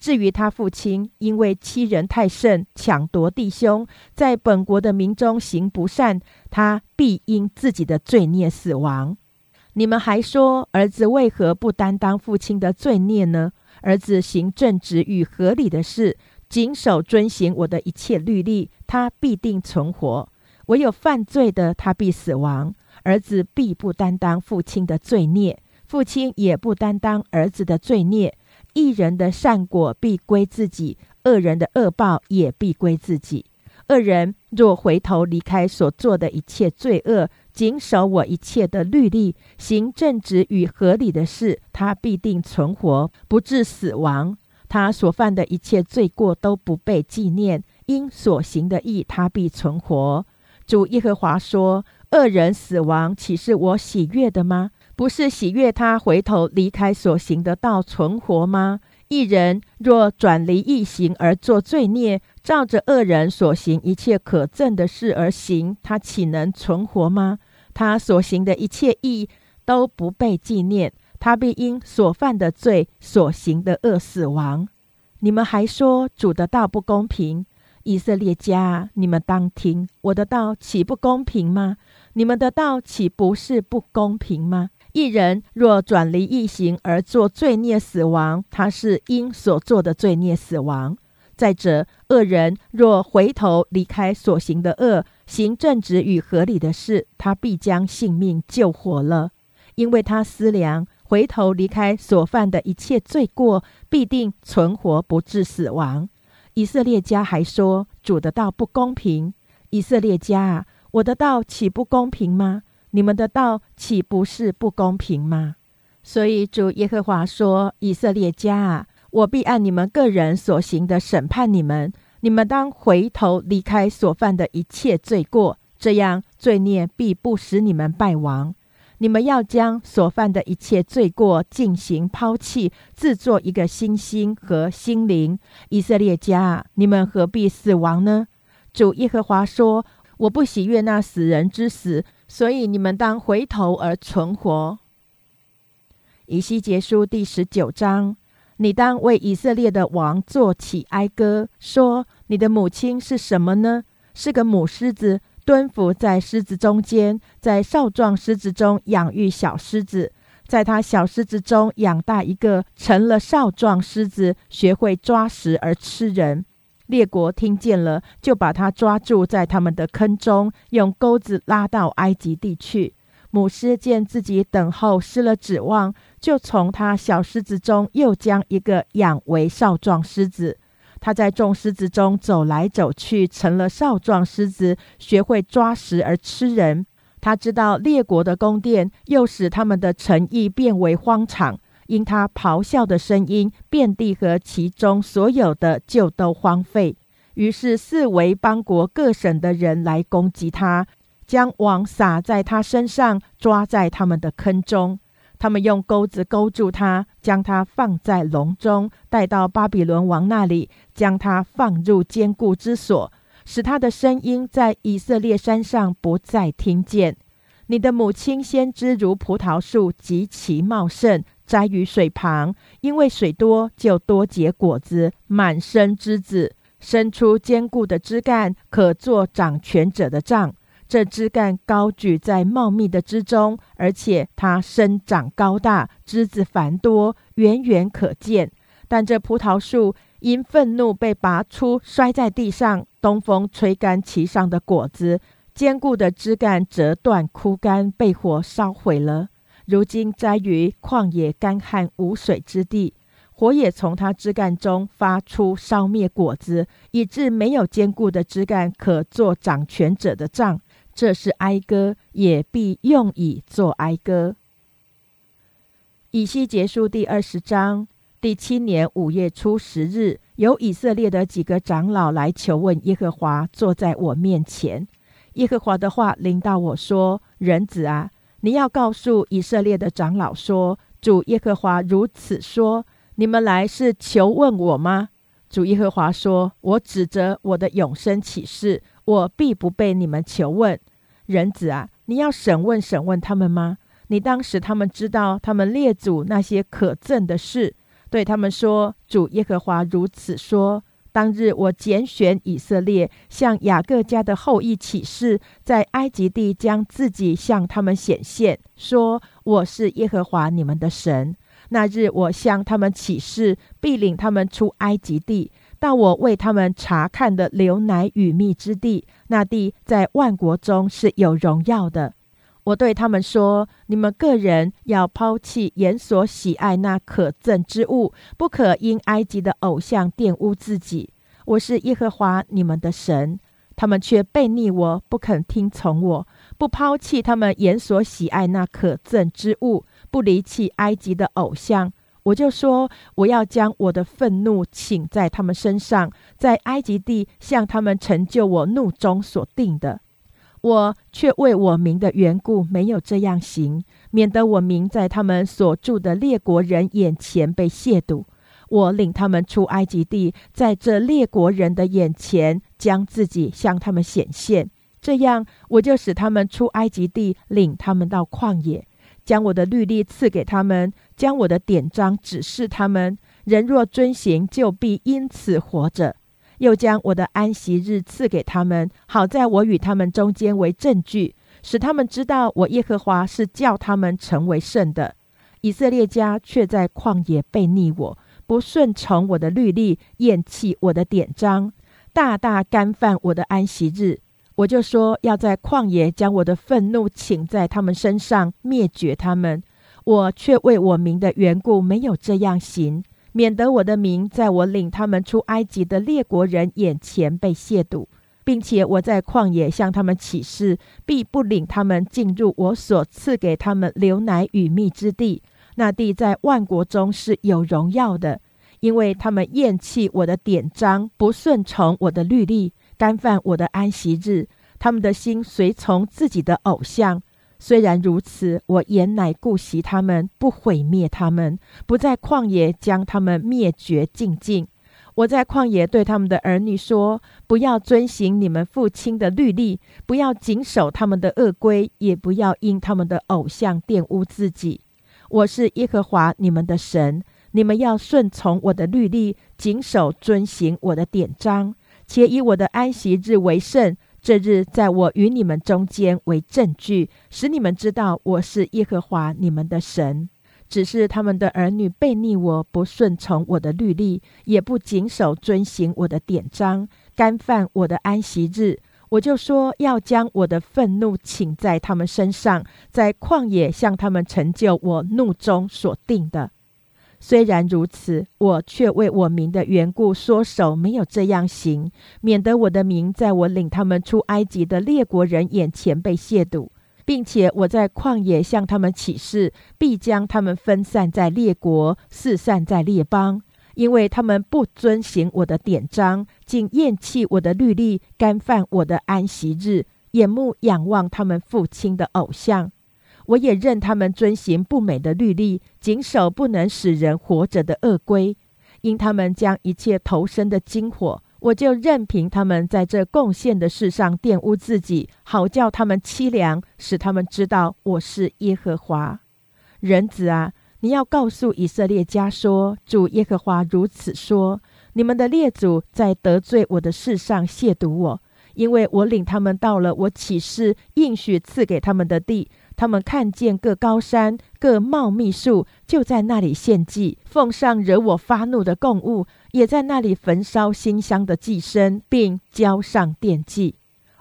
至于他父亲，因为欺人太甚，抢夺弟兄，在本国的民中行不善，他必因自己的罪孽死亡。你们还说，儿子为何不担当父亲的罪孽呢？儿子行正直与合理的事，谨守遵行我的一切律例，他必定存活；唯有犯罪的，他必死亡。儿子必不担当父亲的罪孽，父亲也不担当儿子的罪孽。一人的善果必归自己，恶人的恶报也必归自己。恶人若回头离开所做的一切罪恶，谨守我一切的律例，行正直与合理的事，他必定存活，不致死亡。他所犯的一切罪过都不被纪念，因所行的义，他必存活。主耶和华说：“恶人死亡，岂是我喜悦的吗？”不是喜悦他回头离开所行的道存活吗？一人若转离异行而作罪孽，照着恶人所行一切可憎的事而行，他岂能存活吗？他所行的一切义都不被纪念，他必因所犯的罪、所行的恶死亡。你们还说主的道不公平？以色列家，你们当听我的道，岂不公平吗？你们的道岂不是不公平吗？一人若转离异行而作罪孽死亡，他是因所做的罪孽死亡。再者，恶人若回头离开所行的恶，行正直与合理的事，他必将性命救活了，因为他思量回头离开所犯的一切罪过，必定存活不致死亡。以色列家还说主的道不公平。以色列家啊，我的道岂不公平吗？你们的道岂不是不公平吗？所以主耶和华说：以色列家啊，我必按你们个人所行的审判你们。你们当回头离开所犯的一切罪过，这样罪孽必不使你们败亡。你们要将所犯的一切罪过进行抛弃，制作一个新心和心灵。以色列家啊，你们何必死亡呢？主耶和华说：“我不喜悦那死人之死，所以你们当回头而存活。”以西结书第十九章，你当为以色列的王作起哀歌，说：“你的母亲是什么呢？是个母狮子。”蹲伏在狮子中间，在少壮狮子中养育小狮子，在他小狮子中养大一个，成了少壮狮子，学会抓食而吃人。列国听见了，就把他抓住，在他们的坑中，用钩子拉到埃及地去。母狮见自己等候失了指望，就从他小狮子中又将一个养为少壮狮子。他在众狮子中走来走去，成了少壮狮子，学会抓食而吃人。他知道列国的宫殿，又使他们的诚意变为荒场。因他咆哮的声音，遍地和其中所有的就都荒废。于是四围邦国各省的人来攻击他，将网撒在他身上，抓在他们的坑中。他们用钩子勾住他，将他放在笼中，带到巴比伦王那里，将他放入坚固之所，使他的声音在以色列山上不再听见。你的母亲先知如葡萄树极其茂盛，栽于水旁，因为水多就多结果子，满生枝子，伸出坚固的枝干，可做掌权者的杖。这枝干高举在茂密的枝中，而且它生长高大，枝子繁多，远远可见。但这葡萄树因愤怒被拔出，摔在地上，东风吹干其上的果子，坚固的枝干折断枯干，被火烧毁了。如今栽于旷野干旱无水之地，火也从它枝干中发出，烧灭果子，以致没有坚固的枝干可做掌权者的杖。这是哀歌，也必用以作哀歌。以西结束第二十章第七年五月初十日，有以色列的几个长老来求问耶和华，坐在我面前。耶和华的话临到我说：“人子啊，你要告诉以色列的长老说，主耶和华如此说：你们来是求问我吗？主耶和华说：我指着我的永生启示，我必不被你们求问。”人子啊，你要审问审问他们吗？你当时他们知道他们列祖那些可憎的事，对他们说：“主耶和华如此说：当日我拣选以色列，向雅各家的后裔起誓，在埃及地将自己向他们显现，说我是耶和华你们的神。那日我向他们起誓，必领他们出埃及地。”到我为他们查看的流奶与蜜之地，那地在万国中是有荣耀的。我对他们说：你们个人要抛弃眼所喜爱那可憎之物，不可因埃及的偶像玷污自己。我是耶和华你们的神。他们却背逆我，不肯听从我，不抛弃他们眼所喜爱那可憎之物，不离弃埃及的偶像。我就说，我要将我的愤怒请在他们身上，在埃及地向他们成就我怒中所定的。我却为我名的缘故没有这样行，免得我名在他们所住的列国人眼前被亵渎。我领他们出埃及地，在这列国人的眼前将自己向他们显现，这样我就使他们出埃及地，领他们到旷野。将我的律例赐给他们，将我的典章指示他们。人若遵行，就必因此活着。又将我的安息日赐给他们，好在我与他们中间为证据，使他们知道我耶和华是叫他们成为圣的。以色列家却在旷野背逆我，不顺从我的律例，厌弃我的典章，大大干犯我的安息日。我就说要在旷野将我的愤怒请在他们身上灭绝他们，我却为我名的缘故没有这样行，免得我的名在我领他们出埃及的列国人眼前被亵渎，并且我在旷野向他们起誓，必不领他们进入我所赐给他们流奶与蜜之地。那地在万国中是有荣耀的，因为他们厌弃我的典章，不顺从我的律例，干犯我的安息日。他们的心随从自己的偶像。虽然如此，我言乃顾惜他们，不毁灭他们，不在旷野将他们灭绝尽尽。我在旷野对他们的儿女说：不要遵行你们父亲的律例，不要谨守他们的恶规，也不要因他们的偶像玷污自己。我是耶和华你们的神，你们要顺从我的律例，谨守遵行我的典章，且以我的安息日为圣。这日在我与你们中间为证据，使你们知道我是耶和华你们的神。只是他们的儿女背逆我，不顺从我的律例，也不谨守遵行我的典章，干犯我的安息日，我就说要将我的愤怒请在他们身上，在旷野向他们成就我怒中所定的。虽然如此，我却为我名的缘故缩手，没有这样行，免得我的名在我领他们出埃及的列国人眼前被亵渎，并且我在旷野向他们起誓，必将他们分散在列国，四散在列邦，因为他们不遵行我的典章，竟厌弃我的律例，干犯我的安息日，眼目仰望他们父亲的偶像。我也任他们遵行不美的律例，谨守不能使人活着的恶规。因他们将一切投身的金火，我就任凭他们在这贡献的事上玷污自己，好叫他们凄凉，使他们知道我是耶和华。人子啊，你要告诉以色列家说：主耶和华如此说：你们的列祖在得罪我的事上亵渎我，因为我领他们到了我起誓应许赐给他们的地。他们看见各高山、各茂密树，就在那里献祭，奉上惹我发怒的供物，也在那里焚烧馨香的祭牲，并浇上奠祭。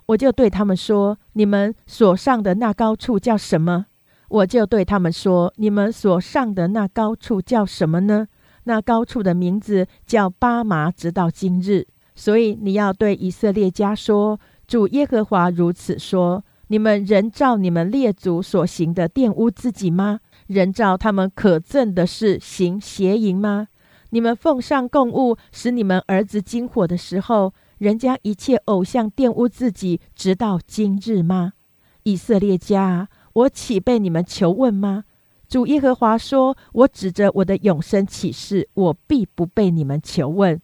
我就对他们说：“你们所上的那高处叫什么？”我就对他们说：“你们所上的那高处叫什么呢？那高处的名字叫巴麻，直到今日。所以你要对以色列家说：主耶和华如此说。”你们人照你们列祖所行的玷污自己吗？人照他们可憎的事行邪淫吗？你们奉上供物，使你们儿子惊火的时候，人将一切偶像玷污自己，直到今日吗？以色列家，我岂被你们求问吗？主耶和华说：“我指着我的永生起誓，我必不被你们求问。”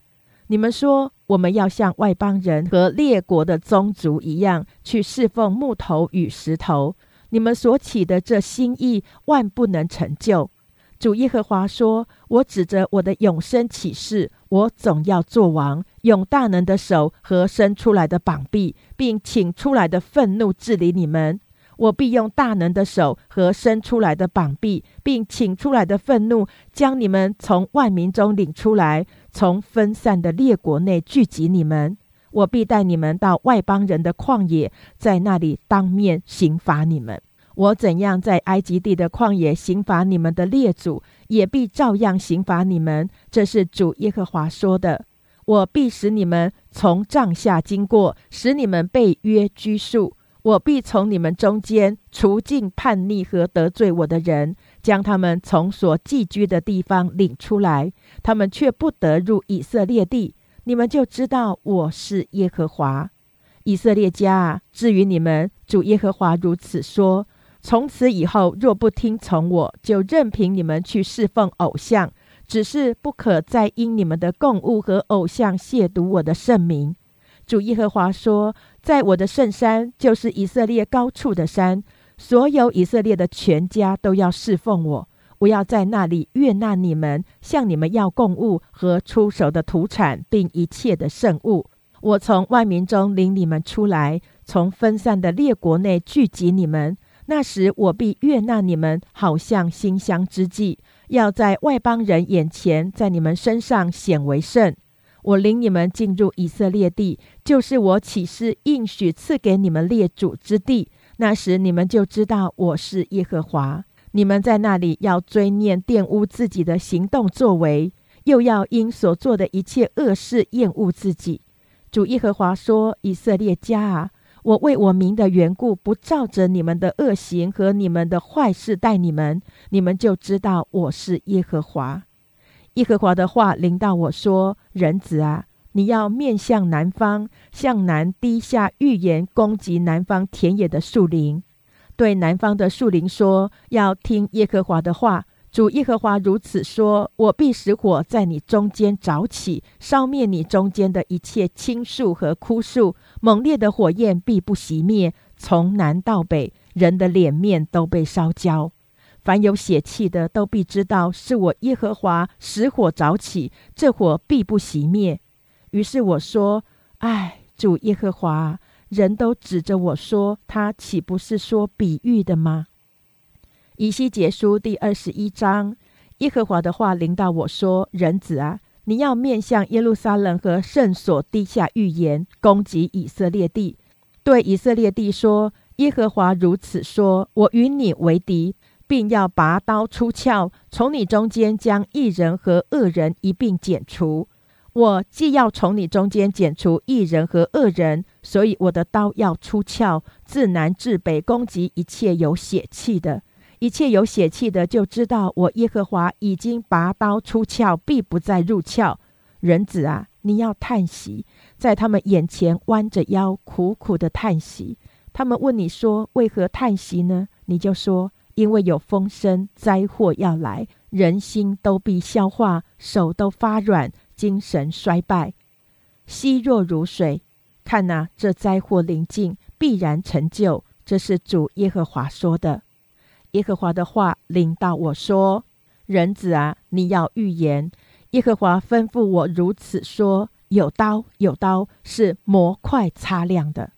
你们说。我们要像外邦人和列国的宗族一样，去侍奉木头与石头。你们所起的这心意，万不能成就。主耶和华说：“我指着我的永生起誓，我总要做王，用大能的手和伸出来的膀臂，并请出来的愤怒治理你们。”我必用大能的手和伸出来的膀臂，并请出来的愤怒，将你们从万民中领出来，从分散的列国内聚集你们。我必带你们到外邦人的旷野，在那里当面刑罚你们。我怎样在埃及地的旷野刑罚你们的列祖，也必照样刑罚你们。这是主耶和华说的。我必使你们从帐下经过，使你们被约拘束。我必从你们中间除尽叛逆和得罪我的人，将他们从所寄居的地方领出来，他们却不得入以色列地。你们就知道我是耶和华。以色列家啊，至于你们，主耶和华如此说：从此以后，若不听从我，就任凭你们去侍奉偶像，只是不可再因你们的供物和偶像亵渎我的圣名。主耶和华说：“在我的圣山，就是以色列高处的山，所有以色列的全家都要侍奉我。我要在那里悦纳你们，向你们要供物和出手的土产，并一切的圣物。我从万民中领你们出来，从分散的列国内聚集你们。那时，我必悦纳你们，好像馨香之祭，要在外邦人眼前，在你们身上显为圣。”我领你们进入以色列地，就是我起誓应许赐给你们列祖之地。那时你们就知道我是耶和华。你们在那里要追念玷污自己的行动作为，又要因所做的一切恶事厌恶自己。主耶和华说：“以色列家啊，我为我名的缘故，不照着你们的恶行和你们的坏事待你们，你们就知道我是耶和华。”耶和华的话临到我说：“人子啊，你要面向南方，向南低下预言，攻击南方田野的树林。对南方的树林说：要听耶和华的话。主耶和华如此说：我必使火在你中间着起，烧灭你中间的一切青树和枯树。猛烈的火焰必不熄灭，从南到北，人的脸面都被烧焦。”凡有血气的，都必知道是我耶和华使火着起，这火必不熄灭。于是我说：“唉，主耶和华，人都指着我说，他岂不是说比喻的吗？”以西结书第二十一章，耶和华的话临到我说：“人子啊，你要面向耶路撒冷和圣所地下预言，攻击以色列地，对以色列地说：耶和华如此说：我与你为敌。”并要拔刀出鞘，从你中间将一人和恶人一并剪除。我既要从你中间剪除一人和恶人，所以我的刀要出鞘，自南至北攻击一切有血气的。一切有血气的，就知道我耶和华已经拔刀出鞘，必不再入鞘。人子啊，你要叹息，在他们眼前弯着腰，苦苦的叹息。他们问你说：“为何叹息呢？”你就说。因为有风声，灾祸要来，人心都必消化，手都发软，精神衰败，稀弱如水。看呐，这灾祸临近，必然成就。这是主耶和华说的。耶和华的话领到我说：“人子啊，你要预言。耶和华吩咐我如此说：有刀，有刀，是磨快擦亮的。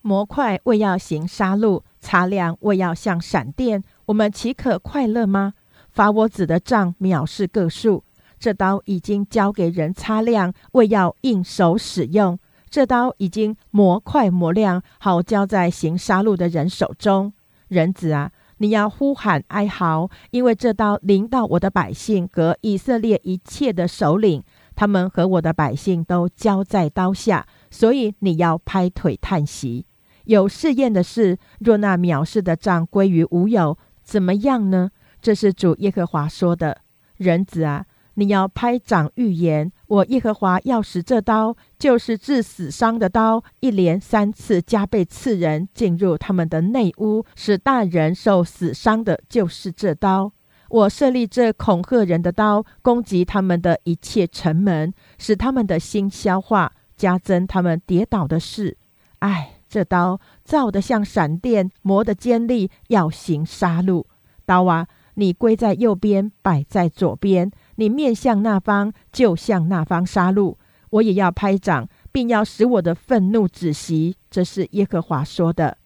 磨快为要行杀戮，擦亮为要像闪电。”我们岂可快乐吗？法我子的杖藐视个数，这刀已经交给人擦亮，为要应手使用。这刀已经磨快磨亮，好交在行杀戮的人手中。人子啊，你要呼喊哀嚎，因为这刀临到我的百姓和以色列一切的首领，他们和我的百姓都交在刀下，所以你要拍腿叹息。有试验的事，若那藐视的杖归于无有。怎么样呢？这是主耶和华说的。人子啊，你要拍掌预言，我耶和华要使这刀，就是致死伤的刀，一连三次加倍刺人，进入他们的内屋，使大人受死伤的，就是这刀。我设立这恐吓人的刀，攻击他们的一切城门，使他们的心消化，加增他们跌倒的事。唉。这刀造得像闪电，磨得尖利，要行杀戮。刀啊，你归在右边，摆在左边，你面向那方，就向那方杀戮。我也要拍掌，并要使我的愤怒止息。这是耶和华说的。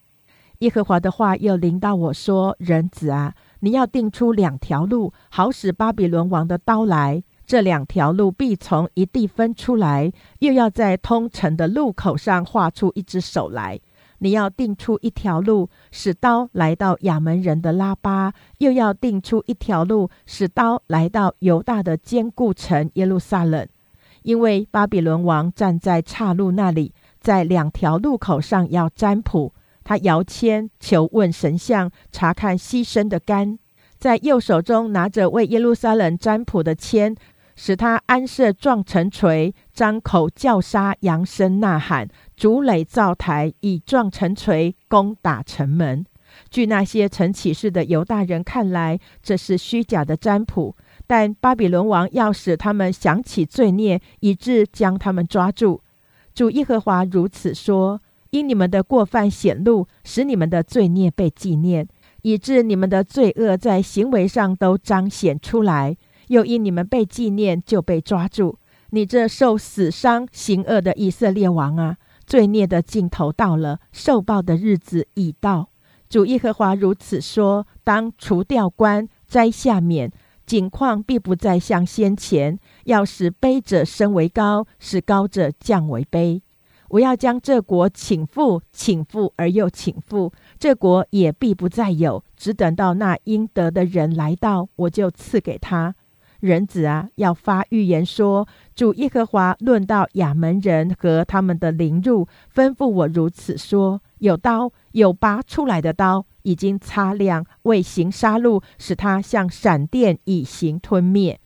耶和华的话又临到我说：“人子啊，你要定出两条路，好使巴比伦王的刀来。”这两条路必从一地分出来，又要在通城的路口上画出一只手来。你要定出一条路，使刀来到亚门人的拉巴；又要定出一条路，使刀来到犹大的坚固城耶路撒冷。因为巴比伦王站在岔路那里，在两条路口上要占卜。他摇签求问神像，查看牺牲的肝，在右手中拿着为耶路撒冷占卜的签。使他安设撞城锤，张口叫杀，扬声呐喊，竹垒灶台，以撞城锤攻打城门。据那些曾起事的犹大人看来，这是虚假的占卜。但巴比伦王要使他们想起罪孽，以致将他们抓住。主耶和华如此说：因你们的过犯显露，使你们的罪孽被纪念，以致你们的罪恶在行为上都彰显出来。又因你们被纪念，就被抓住。你这受死伤、行恶的以色列王啊，罪孽的尽头到了，受报的日子已到。主耶和华如此说：当除掉官，摘下冕，景况必不再像先前。要使卑者升为高，使高者降为卑。我要将这国请复，请复而又请复，这国也必不再有。只等到那应得的人来到，我就赐给他。人子啊，要发预言说：主耶和华论到亚门人和他们的凌辱，吩咐我如此说：有刀，有拔出来的刀，已经擦亮，为行杀戮，使他像闪电，以行吞灭。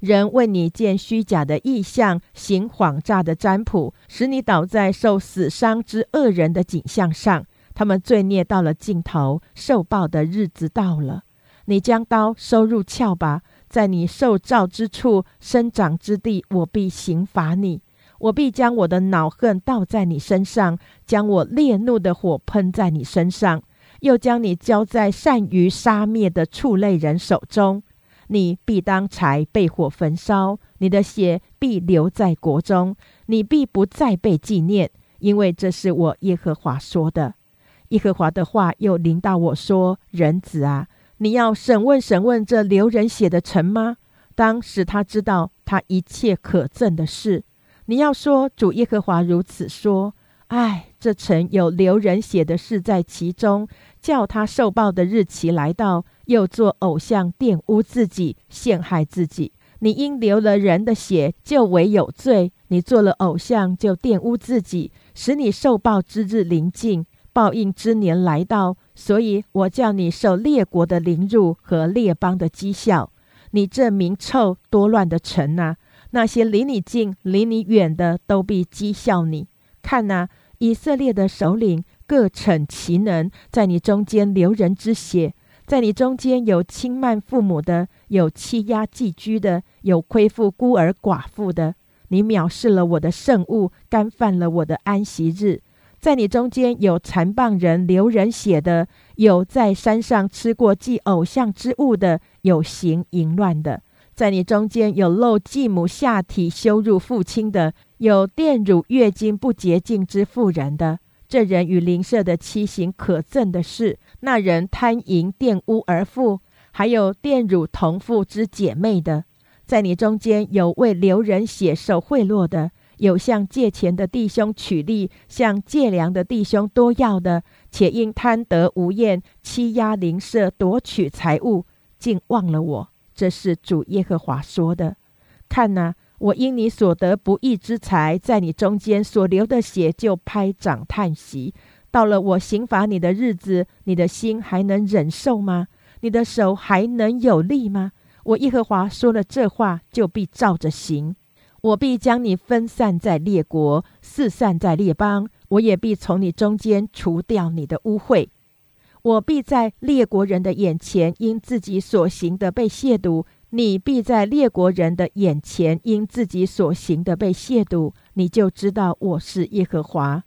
人为你见虚假的异象，行谎诈的占卜，使你倒在受死伤之恶人的景象上。他们罪孽到了尽头，受报的日子到了。你将刀收入鞘吧，在你受造之处生长之地，我必刑罚你。我必将我的恼恨倒在你身上，将我烈怒的火喷在你身上，又将你交在善于杀灭的畜类人手中。你必当柴被火焚烧，你的血必留在国中，你必不再被纪念，因为这是我耶和华说的。耶和华的话又临到我说：“人子啊，你要审问审问这流人血的臣吗？当使他知道他一切可憎的事。你要说主耶和华如此说：唉，这城有流人血的事在其中，叫他受报的日期来到。”又做偶像玷污自己，陷害自己。你因流了人的血，就为有罪；你做了偶像，就玷污自己，使你受报之日临近，报应之年来到。所以我叫你受列国的凌辱和列邦的讥笑。你这名臭多乱的城啊！那些离你近、离你远的都必讥笑你。看呐，以色列的首领各逞其能，在你中间流人之血。在你中间有轻慢父母的，有欺压寄居的，有亏负孤儿寡妇的。你藐视了我的圣物，干犯了我的安息日。在你中间有残棒人、流人血的，有在山上吃过祭偶像之物的，有行淫乱的。在你中间有露继母下体羞辱父亲的，有玷辱月经不洁净之妇人的。这人与邻舍的妻行可憎的事，那人贪淫玷污而富，还有玷辱同父之姐妹的，在你中间有为留人血受贿赂的，有向借钱的弟兄取利，向借粮的弟兄多要的，且因贪得无厌，欺压邻舍，夺取财物，竟忘了我。这是主耶和华说的。看哪。我因你所得不义之财，在你中间所流的血，就拍掌叹息。到了我刑罚你的日子，你的心还能忍受吗？你的手还能有力吗？我耶和华说了这话，就必照着行。我必将你分散在列国，四散在列邦。我也必从你中间除掉你的污秽。我必在列国人的眼前，因自己所行的被亵渎。你必在列国人的眼前，因自己所行的被亵渎，你就知道我是耶和华。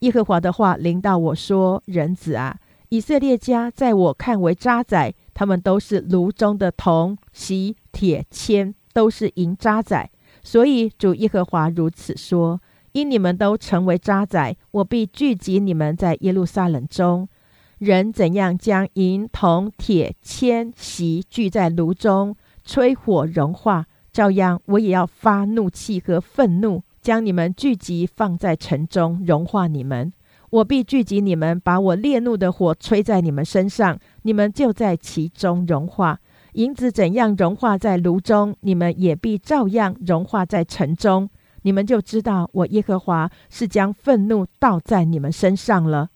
耶和华的话临到我说：“人子啊，以色列家在我看为渣滓，他们都是炉中的铜、锡、铁、铅，都是银渣滓。所以主耶和华如此说：因你们都成为渣滓，我必聚集你们在耶路撒冷中。人怎样将银、铜、铁、铅、锡聚在炉中？”吹火融化，照样我也要发怒气和愤怒，将你们聚集放在城中，融化你们。我必聚集你们，把我烈怒的火吹在你们身上，你们就在其中融化。银子怎样融化在炉中，你们也必照样融化在城中。你们就知道我耶和华是将愤怒倒在你们身上了。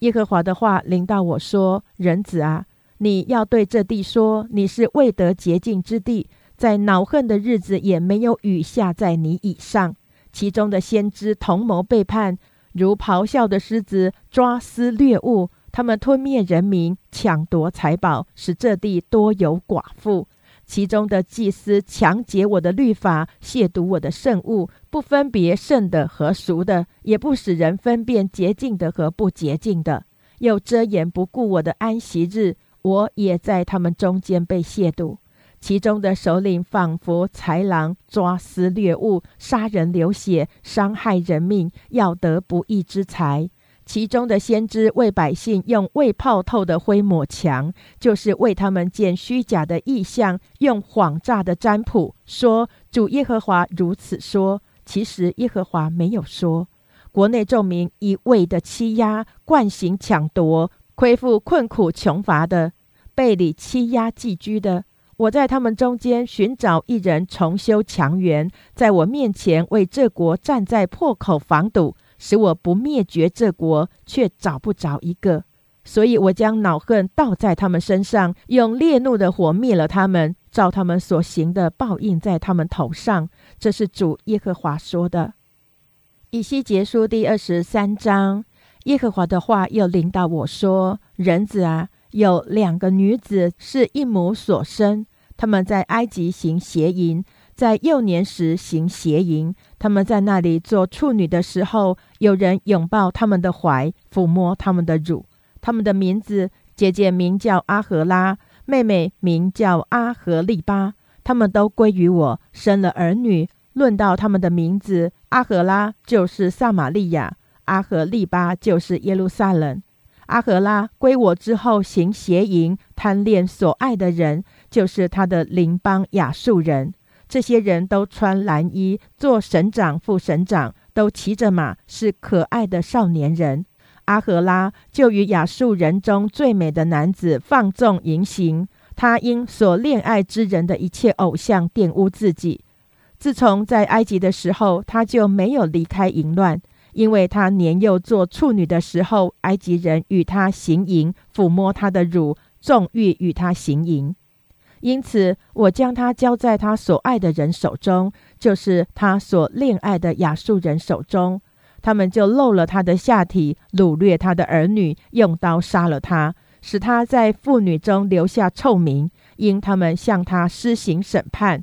耶和华的话临到我说：“人子啊。”你要对这地说：“你是未得洁净之地，在恼恨的日子也没有雨下在你以上。其中的先知同谋背叛，如咆哮的狮子抓撕掠物，他们吞灭人民，抢夺财宝，使这地多有寡妇。其中的祭司强劫我的律法，亵渎我的圣物，不分别圣的和俗的，也不使人分辨洁净的和不洁净的，又遮掩不顾我的安息日。”我也在他们中间被亵渎，其中的首领仿佛豺狼，抓私掠物，杀人流血，伤害人命，要得不义之财。其中的先知为百姓用未泡透的灰抹墙，就是为他们见虚假的意象，用谎诈的占卜，说主耶和华如此说。其实耶和华没有说。国内众民一味的欺压，惯行抢夺。亏负困苦穷乏的，被你欺压寄居的，我在他们中间寻找一人重修墙垣，在我面前为这国站在破口防堵，使我不灭绝这国，却找不着一个。所以我将恼恨倒在他们身上，用烈怒的火灭了他们，照他们所行的报应在他们头上。这是主耶和华说的。以西结书第二十三章，耶和华的话又临到我说：“人子啊。”有两个女子是一母所生，他们在埃及行邪淫，在幼年时行邪淫。他们在那里做处女的时候，有人拥抱他们的怀，抚摸他们的乳。他们的名字，姐姐名叫阿荷拉，妹妹名叫阿荷利巴。他们都归于我，生了儿女。论到他们的名字，阿荷拉就是撒玛利亚，阿荷利巴就是耶路撒冷。阿荷拉归我之后，行邪淫，贪恋所爱的人，就是他的邻邦亚述人。这些人都穿蓝衣，做省长、副省长，都骑着马，是可爱的少年人。阿荷拉就与亚述人中最美的男子放纵淫行，他因所恋爱之人的一切偶像玷污自己。自从在埃及的时候，他就没有离开淫乱。因为他年幼做处女的时候，埃及人与他行淫，抚摸他的乳，纵欲与他行淫。因此，我将他交在他所爱的人手中，就是他所恋爱的亚述人手中。他们就漏了他的下体，掳掠他的儿女，用刀杀了他，使他在妇女中留下臭名，因他们向他施行审判。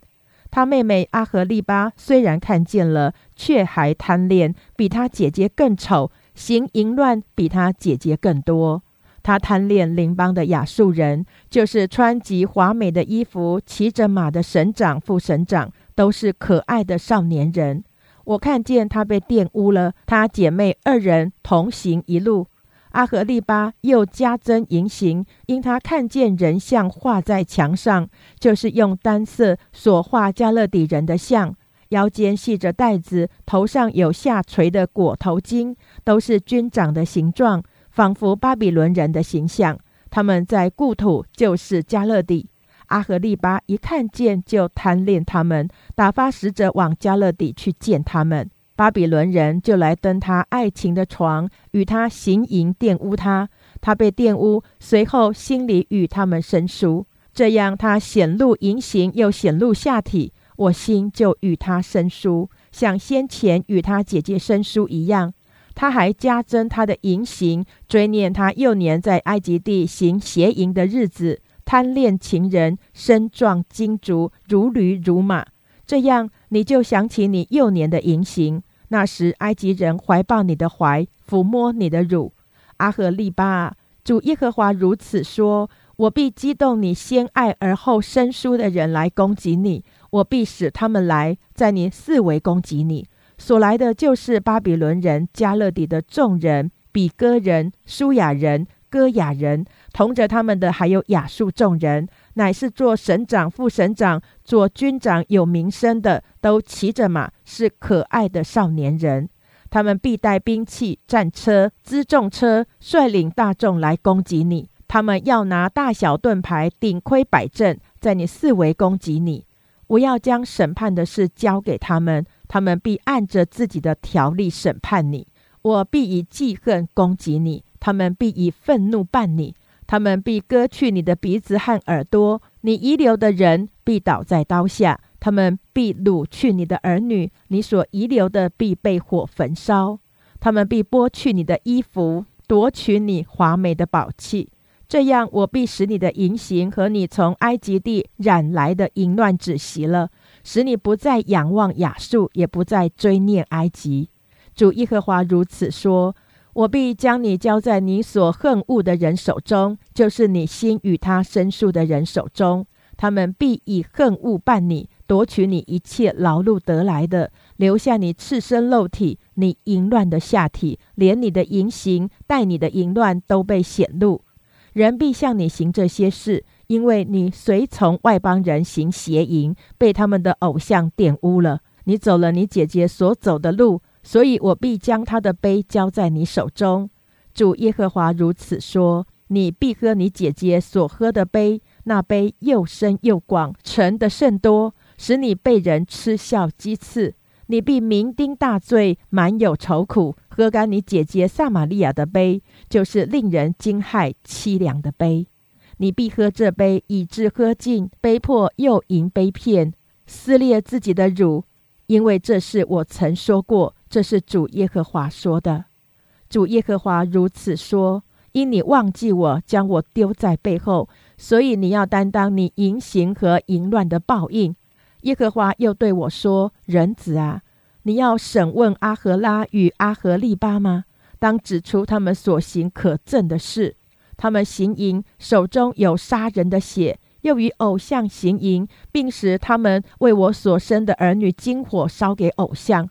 他妹妹阿和利巴虽然看见了，却还贪恋，比他姐姐更丑，行淫乱比他姐姐更多。他贪恋邻邦的亚述人，就是穿极华美的衣服、骑着马的省长、副省长，都是可爱的少年人。我看见他被玷污了，他姐妹二人同行一路。阿和利巴又加增淫行，因他看见人像画在墙上，就是用单色所画加勒底人的像，腰间系着带子，头上有下垂的裹头巾，都是军长的形状，仿佛巴比伦人的形象。他们在故土就是加勒底。阿和利巴一看见就贪恋他们，打发使者往加勒底去见他们。巴比伦人就来登他爱情的床，与他行淫，玷污他。他被玷污，随后心里与他们生疏，这样他显露淫行，又显露下体，我心就与他生疏，像先前与他姐姐生疏一样。他还加增他的淫行，追念他幼年在埃及地行邪淫的日子，贪恋情人，身壮筋足，如驴如马。这样，你就想起你幼年的淫行。那时，埃及人怀抱你的怀，抚摸你的乳。阿赫利巴，主耶和华如此说：我必激动你先爱而后生疏的人来攻击你，我必使他们来，在你四围攻击你。所来的就是巴比伦人、加勒底的众人、比哥人、舒雅人、哥雅人，同着他们的还有亚述众人。乃是做省长、副省长、做军长有名声的，都骑着马，是可爱的少年人。他们必带兵器、战车、辎重车，率领大众来攻击你。他们要拿大小盾牌顶盔摆阵，在你四围攻击你。我要将审判的事交给他们，他们必按着自己的条例审判你。我必以记恨攻击你，他们必以愤怒办你。他们必割去你的鼻子和耳朵，你遗留的人必倒在刀下；他们必掳去你的儿女，你所遗留的必被火焚烧；他们必剥去你的衣服，夺取你华美的宝器。这样，我必使你的淫行和你从埃及地染来的淫乱止息了，使你不再仰望亚述，也不再追念埃及。主耶和华如此说。我必将你交在你所恨恶的人手中，就是你心与他生疏的人手中。他们必以恨恶办你，夺取你一切劳碌得来的，留下你赤身肉体，你淫乱的下体，连你的淫行带你的淫乱都被显露。人必向你行这些事，因为你随从外邦人行邪淫，被他们的偶像玷污了。你走了你姐姐所走的路。所以我必将他的杯交在你手中，主耶和华如此说：你必喝你姐姐所喝的杯，那杯又深又广，盛的甚多，使你被人嗤笑讥刺。你必酩酊大醉，满有愁苦，喝干你姐姐撒玛利亚的杯，就是令人惊骇凄凉的杯。你必喝这杯，以致喝尽，杯破又饮杯片，撕裂自己的乳，因为这是我曾说过，这是主耶和华说的。主耶和华如此说：因你忘记我，将我丢在背后，所以你要担当你淫行和淫乱的报应。耶和华又对我说：“人子啊，你要审问阿和拉与阿和利巴吗？当指出他们所行可憎的事。他们行淫，手中有杀人的血，又与偶像行淫，并使他们为我所生的儿女金火烧给偶像。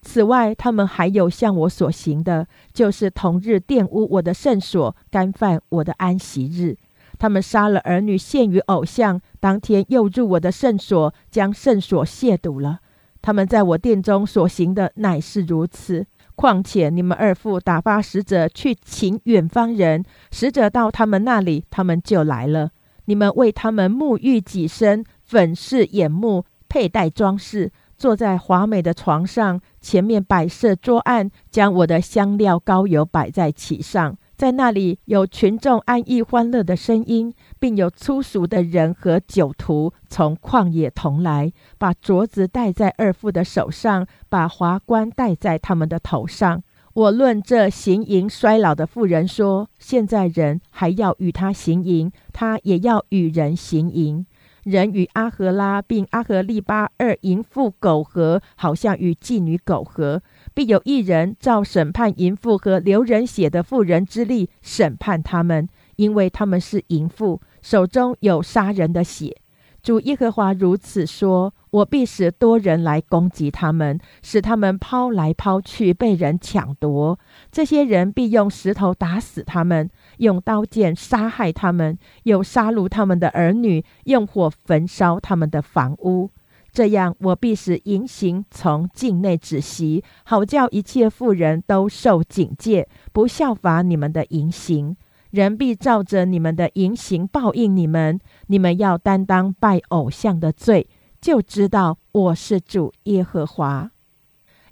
此外，他们还有向我所行的，就是同日玷污我的圣所，干犯我的安息日。”他们杀了儿女，献于偶像。当天又入我的圣所，将圣所亵渎了。他们在我殿中所行的乃是如此。况且你们二父打发使者去请远方人，使者到他们那里，他们就来了。你们为他们沐浴己身，粉饰眼目，佩戴装饰，坐在华美的床上，前面摆设桌案，将我的香料膏油摆在其上。在那里有群众安逸欢乐的声音，并有粗俗的人和酒徒从旷野同来，把镯子戴在二父的手上，把华冠戴在他们的头上。我论这行淫衰老的妇人说：现在人还要与他行淫，他也要与人行淫。人与阿和拉并阿和利巴二淫妇苟合，好像与妓女苟合，必有一人照审判淫妇和流人血的妇人之力审判他们，因为他们是淫妇，手中有杀人的血。主耶和华如此说：我必使多人来攻击他们，使他们抛来抛去，被人抢夺。这些人必用石头打死他们，用刀剑杀害他们，又杀戮他们的儿女，用火焚烧他们的房屋。这样，我必使淫行从境内止息，好叫一切妇人都受警戒，不效法你们的淫行。人必照着你们的淫行报应你们，你们要担当拜偶像的罪，就知道我是主耶和华。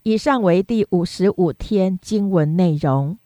以上为第五十五天经文内容。